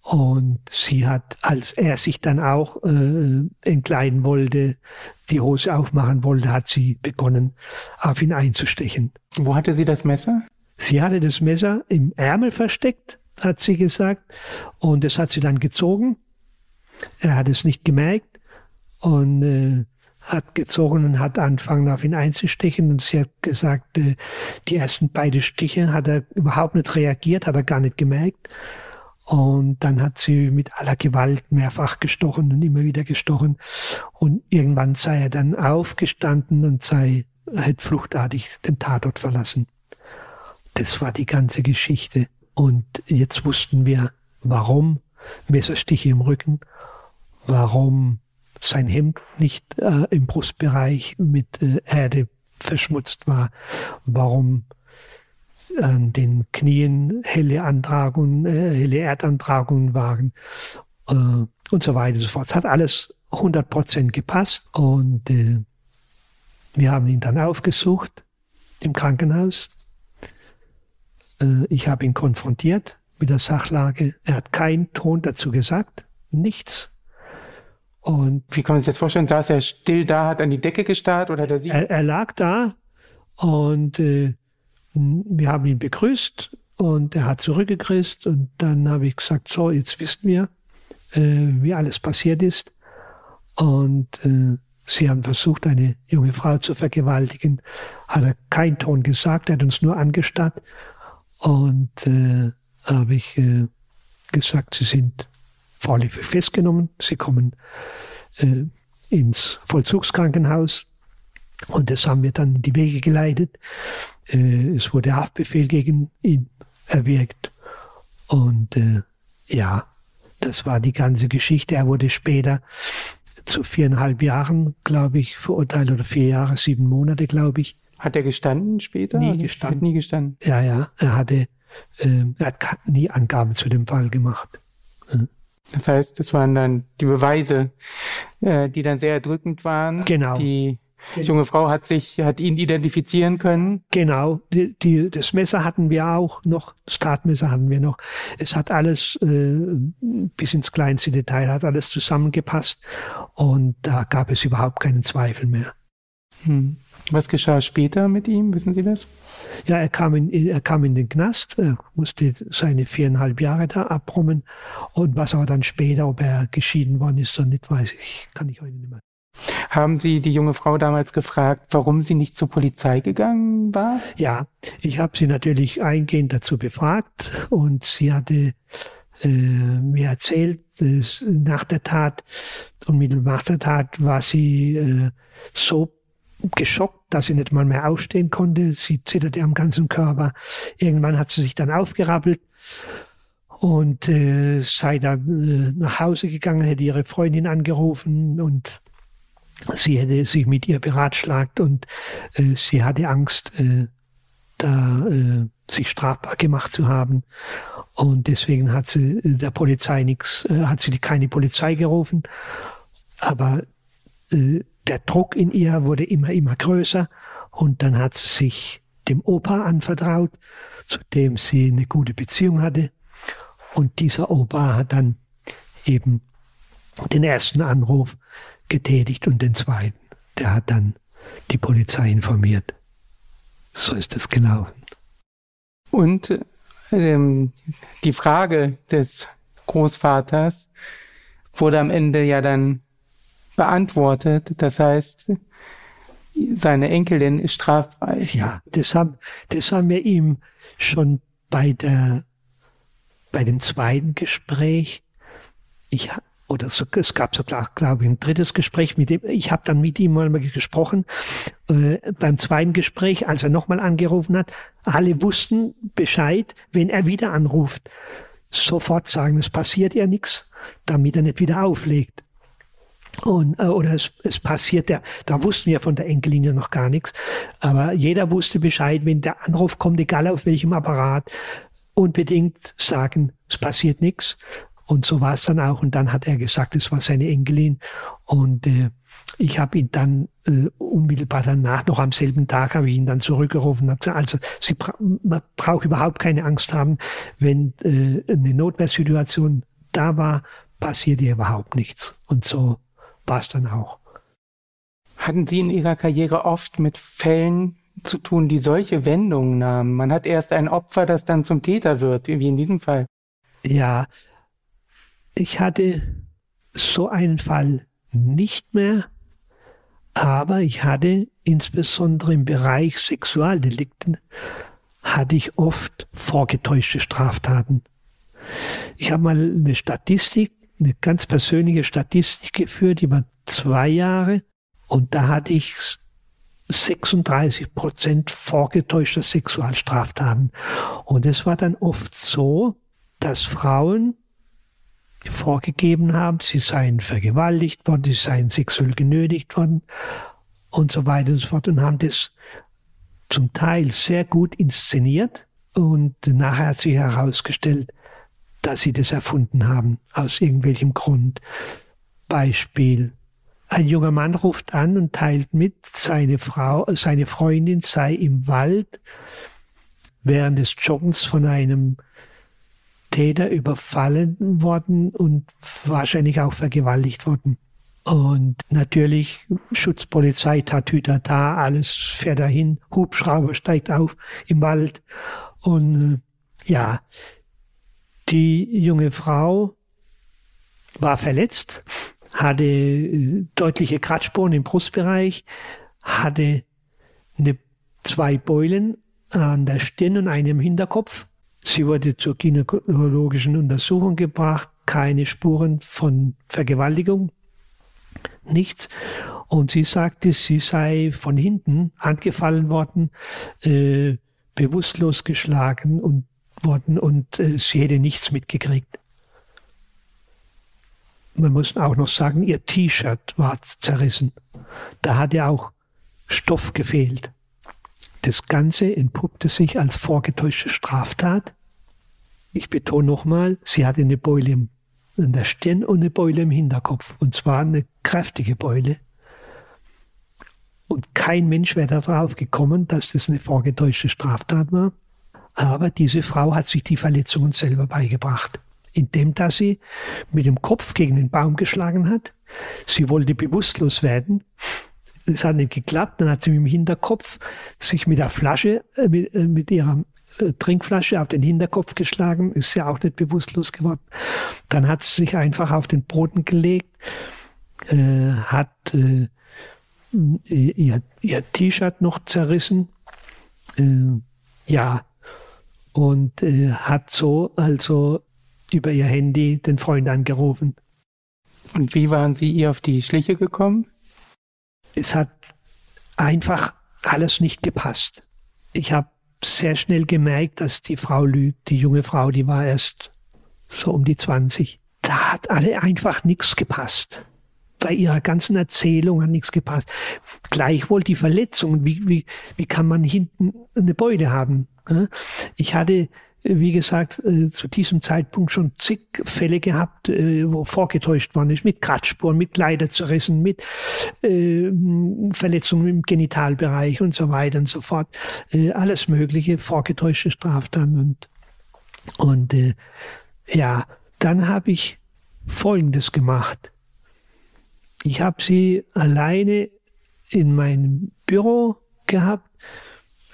[SPEAKER 3] und sie hat, als er sich dann auch äh, entkleiden wollte, die Hose aufmachen wollte, hat sie begonnen, auf ihn einzustechen.
[SPEAKER 2] Wo hatte sie das Messer?
[SPEAKER 3] Sie hatte das Messer im Ärmel versteckt, hat sie gesagt, und das hat sie dann gezogen. Er hat es nicht gemerkt und äh, hat gezogen und hat angefangen, auf ihn einzustechen. Und sie hat gesagt, äh, die ersten beiden Stiche hat er überhaupt nicht reagiert, hat er gar nicht gemerkt. Und dann hat sie mit aller Gewalt mehrfach gestochen und immer wieder gestochen. Und irgendwann sei er dann aufgestanden und sei, hätte fluchtartig den Tatort verlassen. Das war die ganze Geschichte. Und jetzt wussten wir, warum Messerstiche im Rücken, warum sein Hemd nicht äh, im Brustbereich mit äh, Erde verschmutzt war, warum an den Knien helle Antragungen, äh, helle Erdantragungen waren äh, und so weiter und so fort. Es hat alles 100 Prozent gepasst und äh, wir haben ihn dann aufgesucht im Krankenhaus. Äh, ich habe ihn konfrontiert mit der Sachlage. Er hat keinen Ton dazu gesagt, nichts.
[SPEAKER 2] Und Wie kann man sich das vorstellen? Saß er still da, hat an die Decke gestarrt oder hat er sie?
[SPEAKER 3] Er, er lag da und äh, wir haben ihn begrüßt und er hat zurückgegrüßt und dann habe ich gesagt, so, jetzt wissen wir, äh, wie alles passiert ist. Und äh, sie haben versucht, eine junge Frau zu vergewaltigen. Hat er keinen Ton gesagt, er hat uns nur angestarrt. Und äh, habe ich äh, gesagt, sie sind vorläufig festgenommen, sie kommen äh, ins Vollzugskrankenhaus. Und das haben wir dann in die Wege geleitet. Äh, es wurde Haftbefehl gegen ihn erwirkt. Und äh, ja, das war die ganze Geschichte. Er wurde später zu viereinhalb Jahren, glaube ich, verurteilt oder vier Jahre, sieben Monate, glaube ich.
[SPEAKER 2] Hat er gestanden später?
[SPEAKER 3] Nie gestanden.
[SPEAKER 2] nie gestanden.
[SPEAKER 3] Ja, ja. Er hatte, äh, er hat nie Angaben zu dem Fall gemacht.
[SPEAKER 2] Ja. Das heißt, das waren dann die Beweise, äh, die dann sehr erdrückend waren.
[SPEAKER 3] Genau.
[SPEAKER 2] Die die junge Frau hat sich, hat ihn identifizieren können.
[SPEAKER 3] Genau, die, die, das Messer hatten wir auch noch, das Tatmesser hatten wir noch. Es hat alles äh, bis ins kleinste Detail hat alles zusammengepasst und da gab es überhaupt keinen Zweifel mehr.
[SPEAKER 2] Hm. Was geschah später mit ihm? Wissen Sie das?
[SPEAKER 3] Ja, er kam in, er kam in den Knast, er musste seine viereinhalb Jahre da abbrummen. Und was aber dann später, ob er geschieden worden ist oder nicht, weiß ich, kann ich heute nicht mehr.
[SPEAKER 2] Haben Sie die junge Frau damals gefragt, warum sie nicht zur Polizei gegangen war?
[SPEAKER 3] Ja, ich habe sie natürlich eingehend dazu befragt und sie hatte äh, mir erzählt, dass nach der Tat, unmittelbar nach der Tat war sie äh, so geschockt, dass sie nicht mal mehr aufstehen konnte. Sie zitterte am ganzen Körper. Irgendwann hat sie sich dann aufgerappelt und äh, sei dann äh, nach Hause gegangen, hätte ihre Freundin angerufen und sie hätte sich mit ihr beratschlagt und äh, sie hatte Angst, äh, da äh, sich strafbar gemacht zu haben. Und deswegen hat sie äh, der Polizei nichts, äh, hat sie keine Polizei gerufen. Aber äh, der Druck in ihr wurde immer, immer größer und dann hat sie sich dem Opa anvertraut, zu dem sie eine gute Beziehung hatte. Und dieser Opa hat dann eben den ersten Anruf getätigt und den zweiten. Der hat dann die Polizei informiert. So ist es gelaufen.
[SPEAKER 2] Und ähm, die Frage des Großvaters wurde am Ende ja dann beantwortet. Das heißt, seine Enkelin ist straffrei.
[SPEAKER 3] Ja, das haben, das haben wir ihm schon bei der, bei dem zweiten Gespräch, ich, oder so, es gab so, glaube ich, ein drittes Gespräch mit ihm. Ich habe dann mit ihm mal gesprochen. Äh, beim zweiten Gespräch, als er nochmal angerufen hat, alle wussten Bescheid, wenn er wieder anruft. Sofort sagen, es passiert ja nichts, damit er nicht wieder auflegt. Und, äh, oder es, es passiert, ja, da wussten wir von der Enkelin ja noch gar nichts. Aber jeder wusste Bescheid, wenn der Anruf kommt, egal auf welchem Apparat, unbedingt sagen, es passiert nichts. Und so war es dann auch. Und dann hat er gesagt, es war seine Enkelin. Und äh, ich habe ihn dann äh, unmittelbar danach, noch am selben Tag, habe ich ihn dann zurückgerufen. Hab gesagt, also Sie bra man braucht überhaupt keine Angst haben, wenn äh, eine Notwehrsituation da war, passiert ihr überhaupt nichts. Und so war es dann auch.
[SPEAKER 2] Hatten Sie in Ihrer Karriere oft mit Fällen zu tun, die solche Wendungen nahmen? Man hat erst ein Opfer, das dann zum Täter wird, wie in diesem Fall.
[SPEAKER 3] Ja, ich hatte so einen Fall nicht mehr, aber ich hatte insbesondere im Bereich Sexualdelikten hatte ich oft vorgetäuschte Straftaten. Ich habe mal eine Statistik eine ganz persönliche Statistik geführt über zwei Jahre und da hatte ich 36 Prozent vorgetäuschter Sexualstraftaten. Und es war dann oft so, dass Frauen vorgegeben haben, sie seien vergewaltigt worden, sie seien sexuell genötigt worden und so weiter und so fort und haben das zum Teil sehr gut inszeniert. Und nachher hat sich herausgestellt, dass sie das erfunden haben, aus irgendwelchem Grund. Beispiel. Ein junger Mann ruft an und teilt mit, seine Frau, seine Freundin sei im Wald während des Joggens von einem Täter überfallen worden und wahrscheinlich auch vergewaltigt worden. Und natürlich Schutzpolizei, Tatütata, alles fährt dahin, Hubschrauber steigt auf im Wald. Und äh, ja, die junge Frau war verletzt, hatte äh, deutliche Kratzspuren im Brustbereich, hatte eine, zwei Beulen an der Stirn und einem Hinterkopf. Sie wurde zur gynäkologischen Untersuchung gebracht, keine Spuren von Vergewaltigung, nichts. Und sie sagte, sie sei von hinten angefallen worden, äh, bewusstlos geschlagen und worden und äh, sie hätte nichts mitgekriegt. Man muss auch noch sagen, ihr T-Shirt war zerrissen. Da hatte auch Stoff gefehlt. Das Ganze entpuppte sich als vorgetäuschte Straftat. Ich betone nochmal, sie hatte eine Beule in der Stirn und eine Beule im Hinterkopf. Und zwar eine kräftige Beule. Und kein Mensch wäre darauf gekommen, dass das eine vorgetäuschte Straftat war. Aber diese Frau hat sich die Verletzungen selber beigebracht, indem dass sie mit dem Kopf gegen den Baum geschlagen hat. Sie wollte bewusstlos werden. Es hat nicht geklappt. Dann hat sie mit dem Hinterkopf sich mit der Flasche, äh, mit, äh, mit ihrer äh, Trinkflasche auf den Hinterkopf geschlagen, ist ja auch nicht bewusstlos geworden. Dann hat sie sich einfach auf den Boden gelegt, äh, hat äh, ihr, ihr T-Shirt noch zerrissen. Äh, ja, und hat so also über ihr Handy den Freund angerufen.
[SPEAKER 2] Und wie waren Sie ihr auf die Schliche gekommen?
[SPEAKER 3] Es hat einfach alles nicht gepasst. Ich habe sehr schnell gemerkt, dass die Frau lügt. Die junge Frau, die war erst so um die 20. Da hat alle einfach nichts gepasst. Bei ihrer ganzen Erzählung hat nichts gepasst. Gleichwohl die Verletzungen. Wie, wie, wie kann man hinten eine Beule haben? Ich hatte wie gesagt, äh, zu diesem Zeitpunkt schon zig Fälle gehabt, äh, wo vorgetäuscht worden ist, mit Kratzspuren, mit Kleider zerrissen, mit äh, Verletzungen im Genitalbereich und so weiter und so fort. Äh, alles Mögliche, vorgetäuschte Straftaten und, und ja, dann habe ich Folgendes gemacht. Ich habe sie alleine in meinem Büro gehabt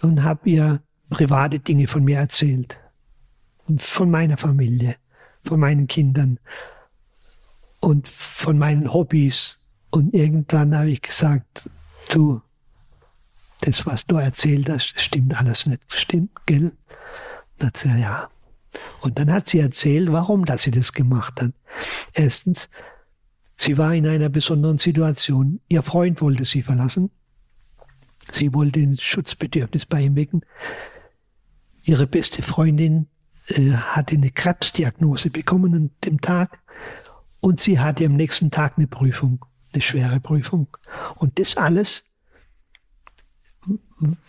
[SPEAKER 3] und habe ihr private Dinge von mir erzählt. Von meiner Familie, von meinen Kindern und von meinen Hobbys. Und irgendwann habe ich gesagt, du, das, was du erzählt hast, stimmt alles nicht. Stimmt, gell? Dann hat sie, ja. Und dann hat sie erzählt, warum dass sie das gemacht hat. Erstens, sie war in einer besonderen Situation. Ihr Freund wollte sie verlassen. Sie wollte ein Schutzbedürfnis bei ihm wecken. Ihre beste Freundin äh, hatte eine Krebsdiagnose bekommen an dem Tag und sie hatte am nächsten Tag eine Prüfung, eine schwere Prüfung. Und das alles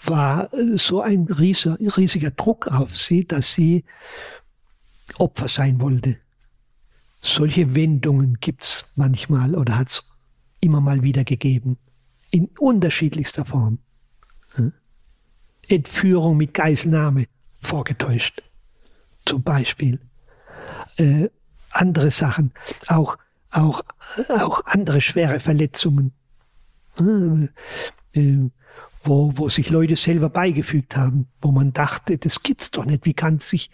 [SPEAKER 3] war so ein riesiger, riesiger Druck auf sie, dass sie Opfer sein wollte. Solche Wendungen gibt's manchmal oder hat's immer mal wieder gegeben. In unterschiedlichster Form. Entführung mit Geiselnahme vorgetäuscht. Zum Beispiel. Äh, andere Sachen, auch, auch, auch andere schwere Verletzungen, äh, äh, wo, wo sich Leute selber beigefügt haben, wo man dachte, das gibt's doch nicht. Wie kann sich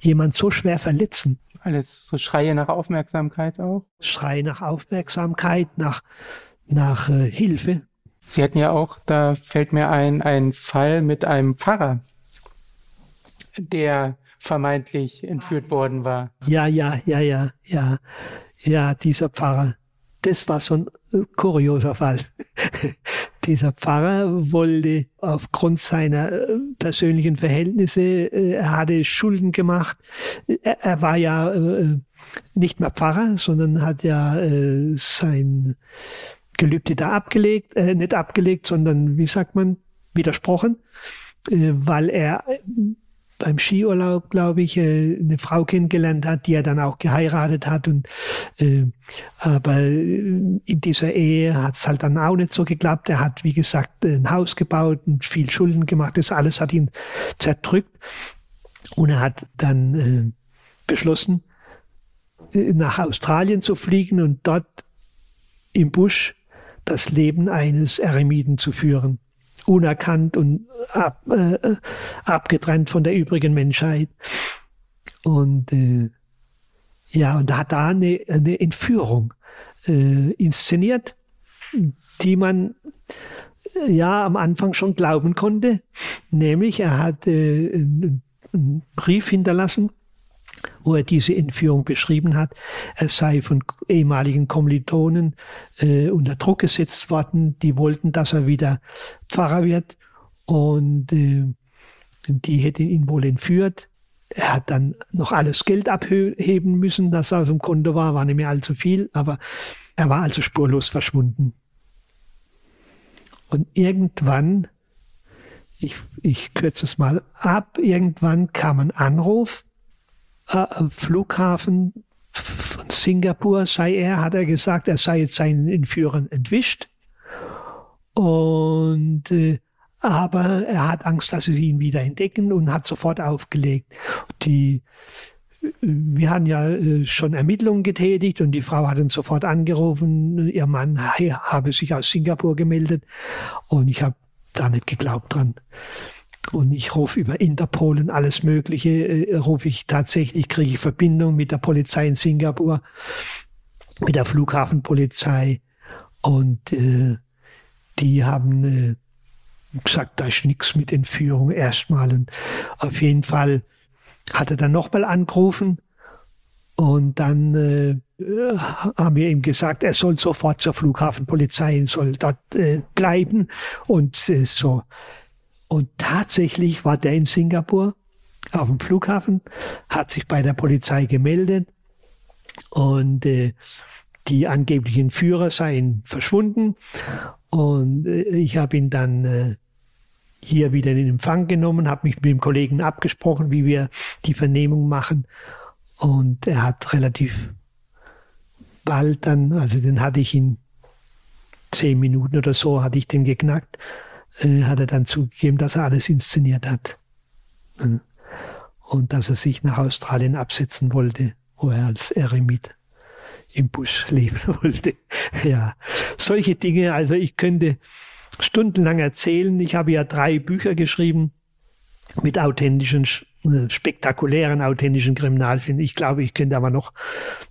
[SPEAKER 3] jemand so schwer verletzen?
[SPEAKER 2] Alles so Schreie nach Aufmerksamkeit auch?
[SPEAKER 3] Schreie nach Aufmerksamkeit, nach, nach äh, Hilfe.
[SPEAKER 2] Sie hatten ja auch, da fällt mir ein, ein Fall mit einem Pfarrer, der vermeintlich entführt worden war.
[SPEAKER 3] Ja, ja, ja, ja, ja, ja, dieser Pfarrer. Das war so ein äh, kurioser Fall. [LAUGHS] dieser Pfarrer wollte aufgrund seiner äh, persönlichen Verhältnisse, äh, er hatte Schulden gemacht. Er, er war ja nicht mehr Pfarrer, sondern hat ja sein Gelübde da abgelegt, äh, nicht abgelegt, sondern wie sagt man, widersprochen, äh, weil er beim Skiurlaub, glaube ich, äh, eine Frau kennengelernt hat, die er dann auch geheiratet hat. Und äh, aber in dieser Ehe hat es halt dann auch nicht so geklappt. Er hat, wie gesagt, ein Haus gebaut und viel Schulden gemacht. Das alles hat ihn zerdrückt. Und er hat dann äh, beschlossen, äh, nach Australien zu fliegen und dort im Busch das Leben eines Eremiten zu führen, unerkannt und ab, äh, abgetrennt von der übrigen Menschheit. Und äh, ja, und da hat da eine, eine Entführung äh, inszeniert, die man äh, ja am Anfang schon glauben konnte, nämlich er hat äh, einen Brief hinterlassen wo er diese Entführung beschrieben hat. Er sei von ehemaligen Kommilitonen äh, unter Druck gesetzt worden. Die wollten, dass er wieder Pfarrer wird und äh, die hätten ihn wohl entführt. Er hat dann noch alles Geld abheben müssen, das auf dem Konto war, war nicht mehr allzu viel, aber er war also spurlos verschwunden. Und irgendwann, ich, ich kürze es mal ab, irgendwann kam ein Anruf Flughafen von Singapur sei er, hat er gesagt, er sei jetzt seinen Entführern entwischt. Und äh, aber er hat Angst, dass sie ihn wieder entdecken und hat sofort aufgelegt. Die, wir haben ja äh, schon Ermittlungen getätigt und die Frau hat uns sofort angerufen. Ihr Mann habe sich aus Singapur gemeldet und ich habe da nicht geglaubt dran und ich rufe über Interpol und alles Mögliche, äh, rufe ich tatsächlich, kriege ich Verbindung mit der Polizei in Singapur, mit der Flughafenpolizei und äh, die haben äh, gesagt, da ist nichts mit Entführung erstmal und auf jeden Fall hat er dann nochmal angerufen und dann äh, haben wir ihm gesagt, er soll sofort zur Flughafenpolizei, soll dort äh, bleiben und äh, so. Und tatsächlich war der in Singapur auf dem Flughafen, hat sich bei der Polizei gemeldet und äh, die angeblichen Führer seien verschwunden. Und äh, ich habe ihn dann äh, hier wieder in Empfang genommen, habe mich mit dem Kollegen abgesprochen, wie wir die Vernehmung machen. Und er hat relativ bald dann, also den hatte ich in zehn Minuten oder so, hatte ich den geknackt, äh, hat er dann zugegeben, dass er alles inszeniert hat. Und dass er sich nach Australien absetzen wollte, wo er als Eremit im Busch [LAUGHS] leben wollte. Ja, solche Dinge, also ich könnte stundenlang erzählen. Ich habe ja drei Bücher geschrieben mit authentischen, äh, spektakulären, authentischen Kriminalfilmen. Ich glaube, ich könnte aber noch,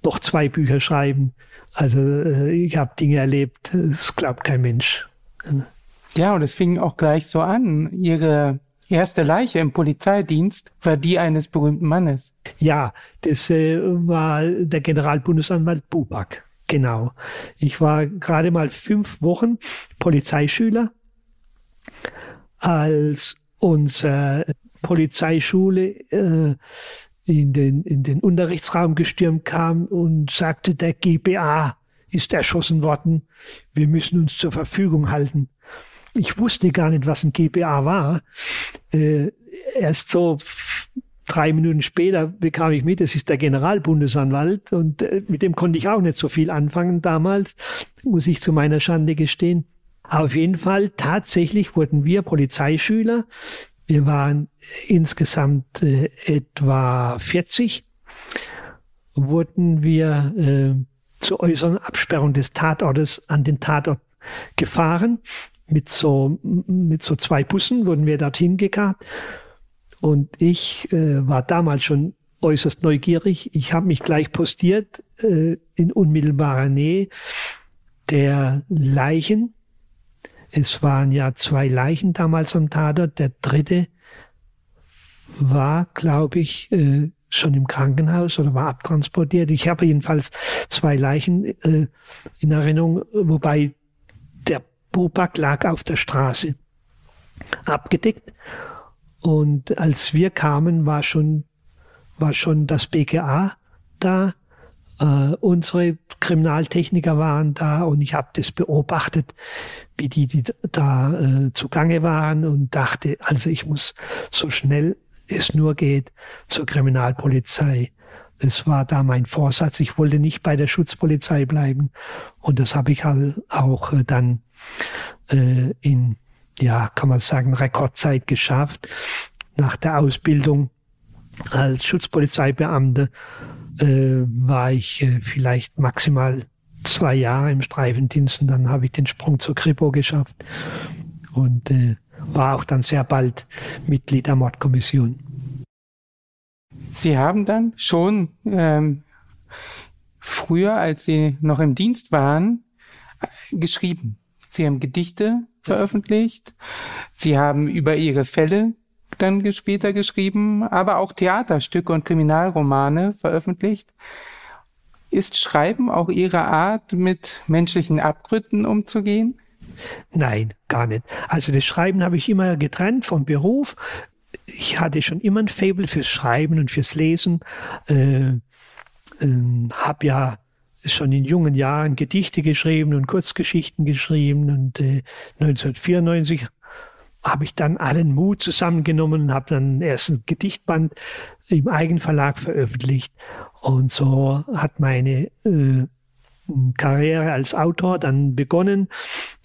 [SPEAKER 3] noch zwei Bücher schreiben. Also äh, ich habe Dinge erlebt, das glaubt kein Mensch.
[SPEAKER 2] Ja, und es fing auch gleich so an. Ihre erste Leiche im Polizeidienst war die eines berühmten Mannes.
[SPEAKER 3] Ja, das äh, war der Generalbundesanwalt Buback. Genau. Ich war gerade mal fünf Wochen Polizeischüler, als unsere Polizeischule äh, in, den, in den Unterrichtsraum gestürmt kam und sagte, der GBA ist erschossen worden. Wir müssen uns zur Verfügung halten. Ich wusste gar nicht, was ein GBA war. Äh, erst so drei Minuten später bekam ich mit, es ist der Generalbundesanwalt und äh, mit dem konnte ich auch nicht so viel anfangen damals, muss ich zu meiner Schande gestehen. Auf jeden Fall, tatsächlich wurden wir Polizeischüler, wir waren insgesamt äh, etwa 40, wurden wir äh, zur äußeren Absperrung des Tatortes an den Tatort gefahren. Mit so, mit so zwei Bussen wurden wir dorthin gekarrt und ich äh, war damals schon äußerst neugierig. Ich habe mich gleich postiert äh, in unmittelbarer Nähe der Leichen. Es waren ja zwei Leichen damals am Tatort. Der dritte war, glaube ich, äh, schon im Krankenhaus oder war abtransportiert. Ich habe jedenfalls zwei Leichen äh, in Erinnerung, wobei der Bubak lag auf der Straße abgedeckt und als wir kamen, war schon, war schon das BKA da. Äh, unsere Kriminaltechniker waren da und ich habe das beobachtet, wie die, die da äh, zugange waren und dachte, also ich muss so schnell es nur geht zur Kriminalpolizei. Das war da mein Vorsatz. Ich wollte nicht bei der Schutzpolizei bleiben. Und das habe ich auch äh, dann äh, in ja, kann man sagen, Rekordzeit geschafft. Nach der Ausbildung als Schutzpolizeibeamte äh, war ich äh, vielleicht maximal zwei Jahre im Streifendienst und dann habe ich den Sprung zur Kripo geschafft und äh, war auch dann sehr bald Mitglied der Mordkommission.
[SPEAKER 2] Sie haben dann schon ähm, früher, als Sie noch im Dienst waren, äh, geschrieben. Sie haben Gedichte veröffentlicht. Sie haben über ihre Fälle dann später geschrieben, aber auch Theaterstücke und Kriminalromane veröffentlicht. Ist Schreiben auch Ihre Art, mit menschlichen Abgründen umzugehen?
[SPEAKER 3] Nein, gar nicht. Also das Schreiben habe ich immer getrennt vom Beruf. Ich hatte schon immer ein Faible fürs Schreiben und fürs Lesen. Äh, äh, habe ja schon in jungen Jahren Gedichte geschrieben und Kurzgeschichten geschrieben und äh, 1994 habe ich dann allen Mut zusammengenommen und habe dann erst ein Gedichtband im Eigenverlag veröffentlicht. Und so hat meine äh, Karriere als Autor dann begonnen,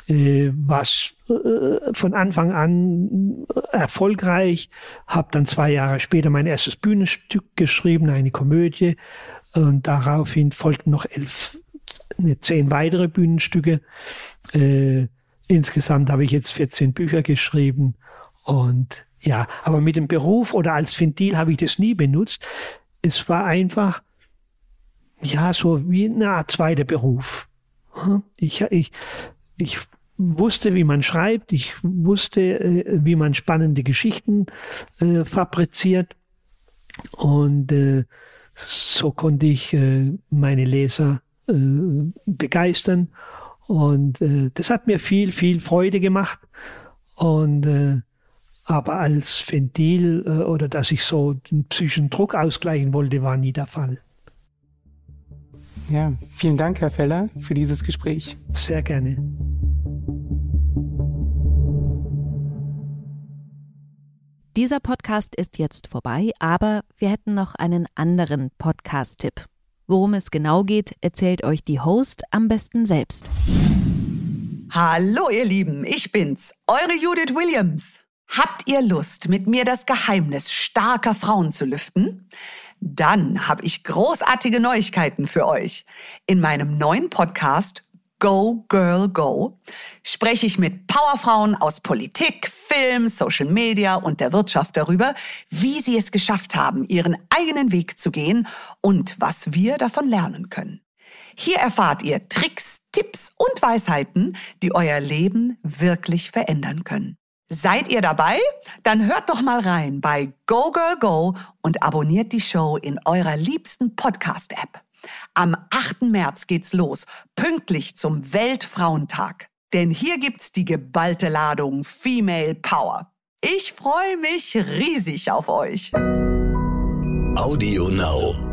[SPEAKER 3] äh, was äh, von Anfang an erfolgreich. Habe dann zwei Jahre später mein erstes Bühnenstück geschrieben, eine Komödie und daraufhin folgten noch elf, ne, zehn weitere Bühnenstücke. Äh, insgesamt habe ich jetzt 14 Bücher geschrieben. Und ja, aber mit dem Beruf oder als Ventil habe ich das nie benutzt. Es war einfach, ja, so wie Art zweiter Beruf. Hm? Ich, ich, ich wusste, wie man schreibt, ich wusste, äh, wie man spannende Geschichten äh, fabriziert. Und äh, so konnte ich äh, meine Leser äh, begeistern. Und äh, das hat mir viel, viel Freude gemacht. Und aber als Ventil oder dass ich so den psychischen Druck ausgleichen wollte, war nie der Fall.
[SPEAKER 2] Ja, vielen Dank, Herr Feller, für dieses Gespräch.
[SPEAKER 3] Sehr gerne.
[SPEAKER 4] Dieser Podcast ist jetzt vorbei, aber wir hätten noch einen anderen Podcast-Tipp. Worum es genau geht, erzählt euch die Host am besten selbst.
[SPEAKER 5] Hallo ihr Lieben, ich bin's, eure Judith Williams. Habt ihr Lust, mit mir das Geheimnis starker Frauen zu lüften? Dann habe ich großartige Neuigkeiten für euch. In meinem neuen Podcast Go Girl Go spreche ich mit Powerfrauen aus Politik, Film, Social Media und der Wirtschaft darüber, wie sie es geschafft haben, ihren eigenen Weg zu gehen und was wir davon lernen können. Hier erfahrt ihr Tricks, Tipps und Weisheiten, die euer Leben wirklich verändern können. Seid ihr dabei? Dann hört doch mal rein bei Go Girl Go und abonniert die Show in eurer liebsten Podcast-App. Am 8. März geht's los, pünktlich zum Weltfrauentag. Denn hier gibt's die geballte Ladung Female Power. Ich freue mich riesig auf euch.
[SPEAKER 6] Audio Now.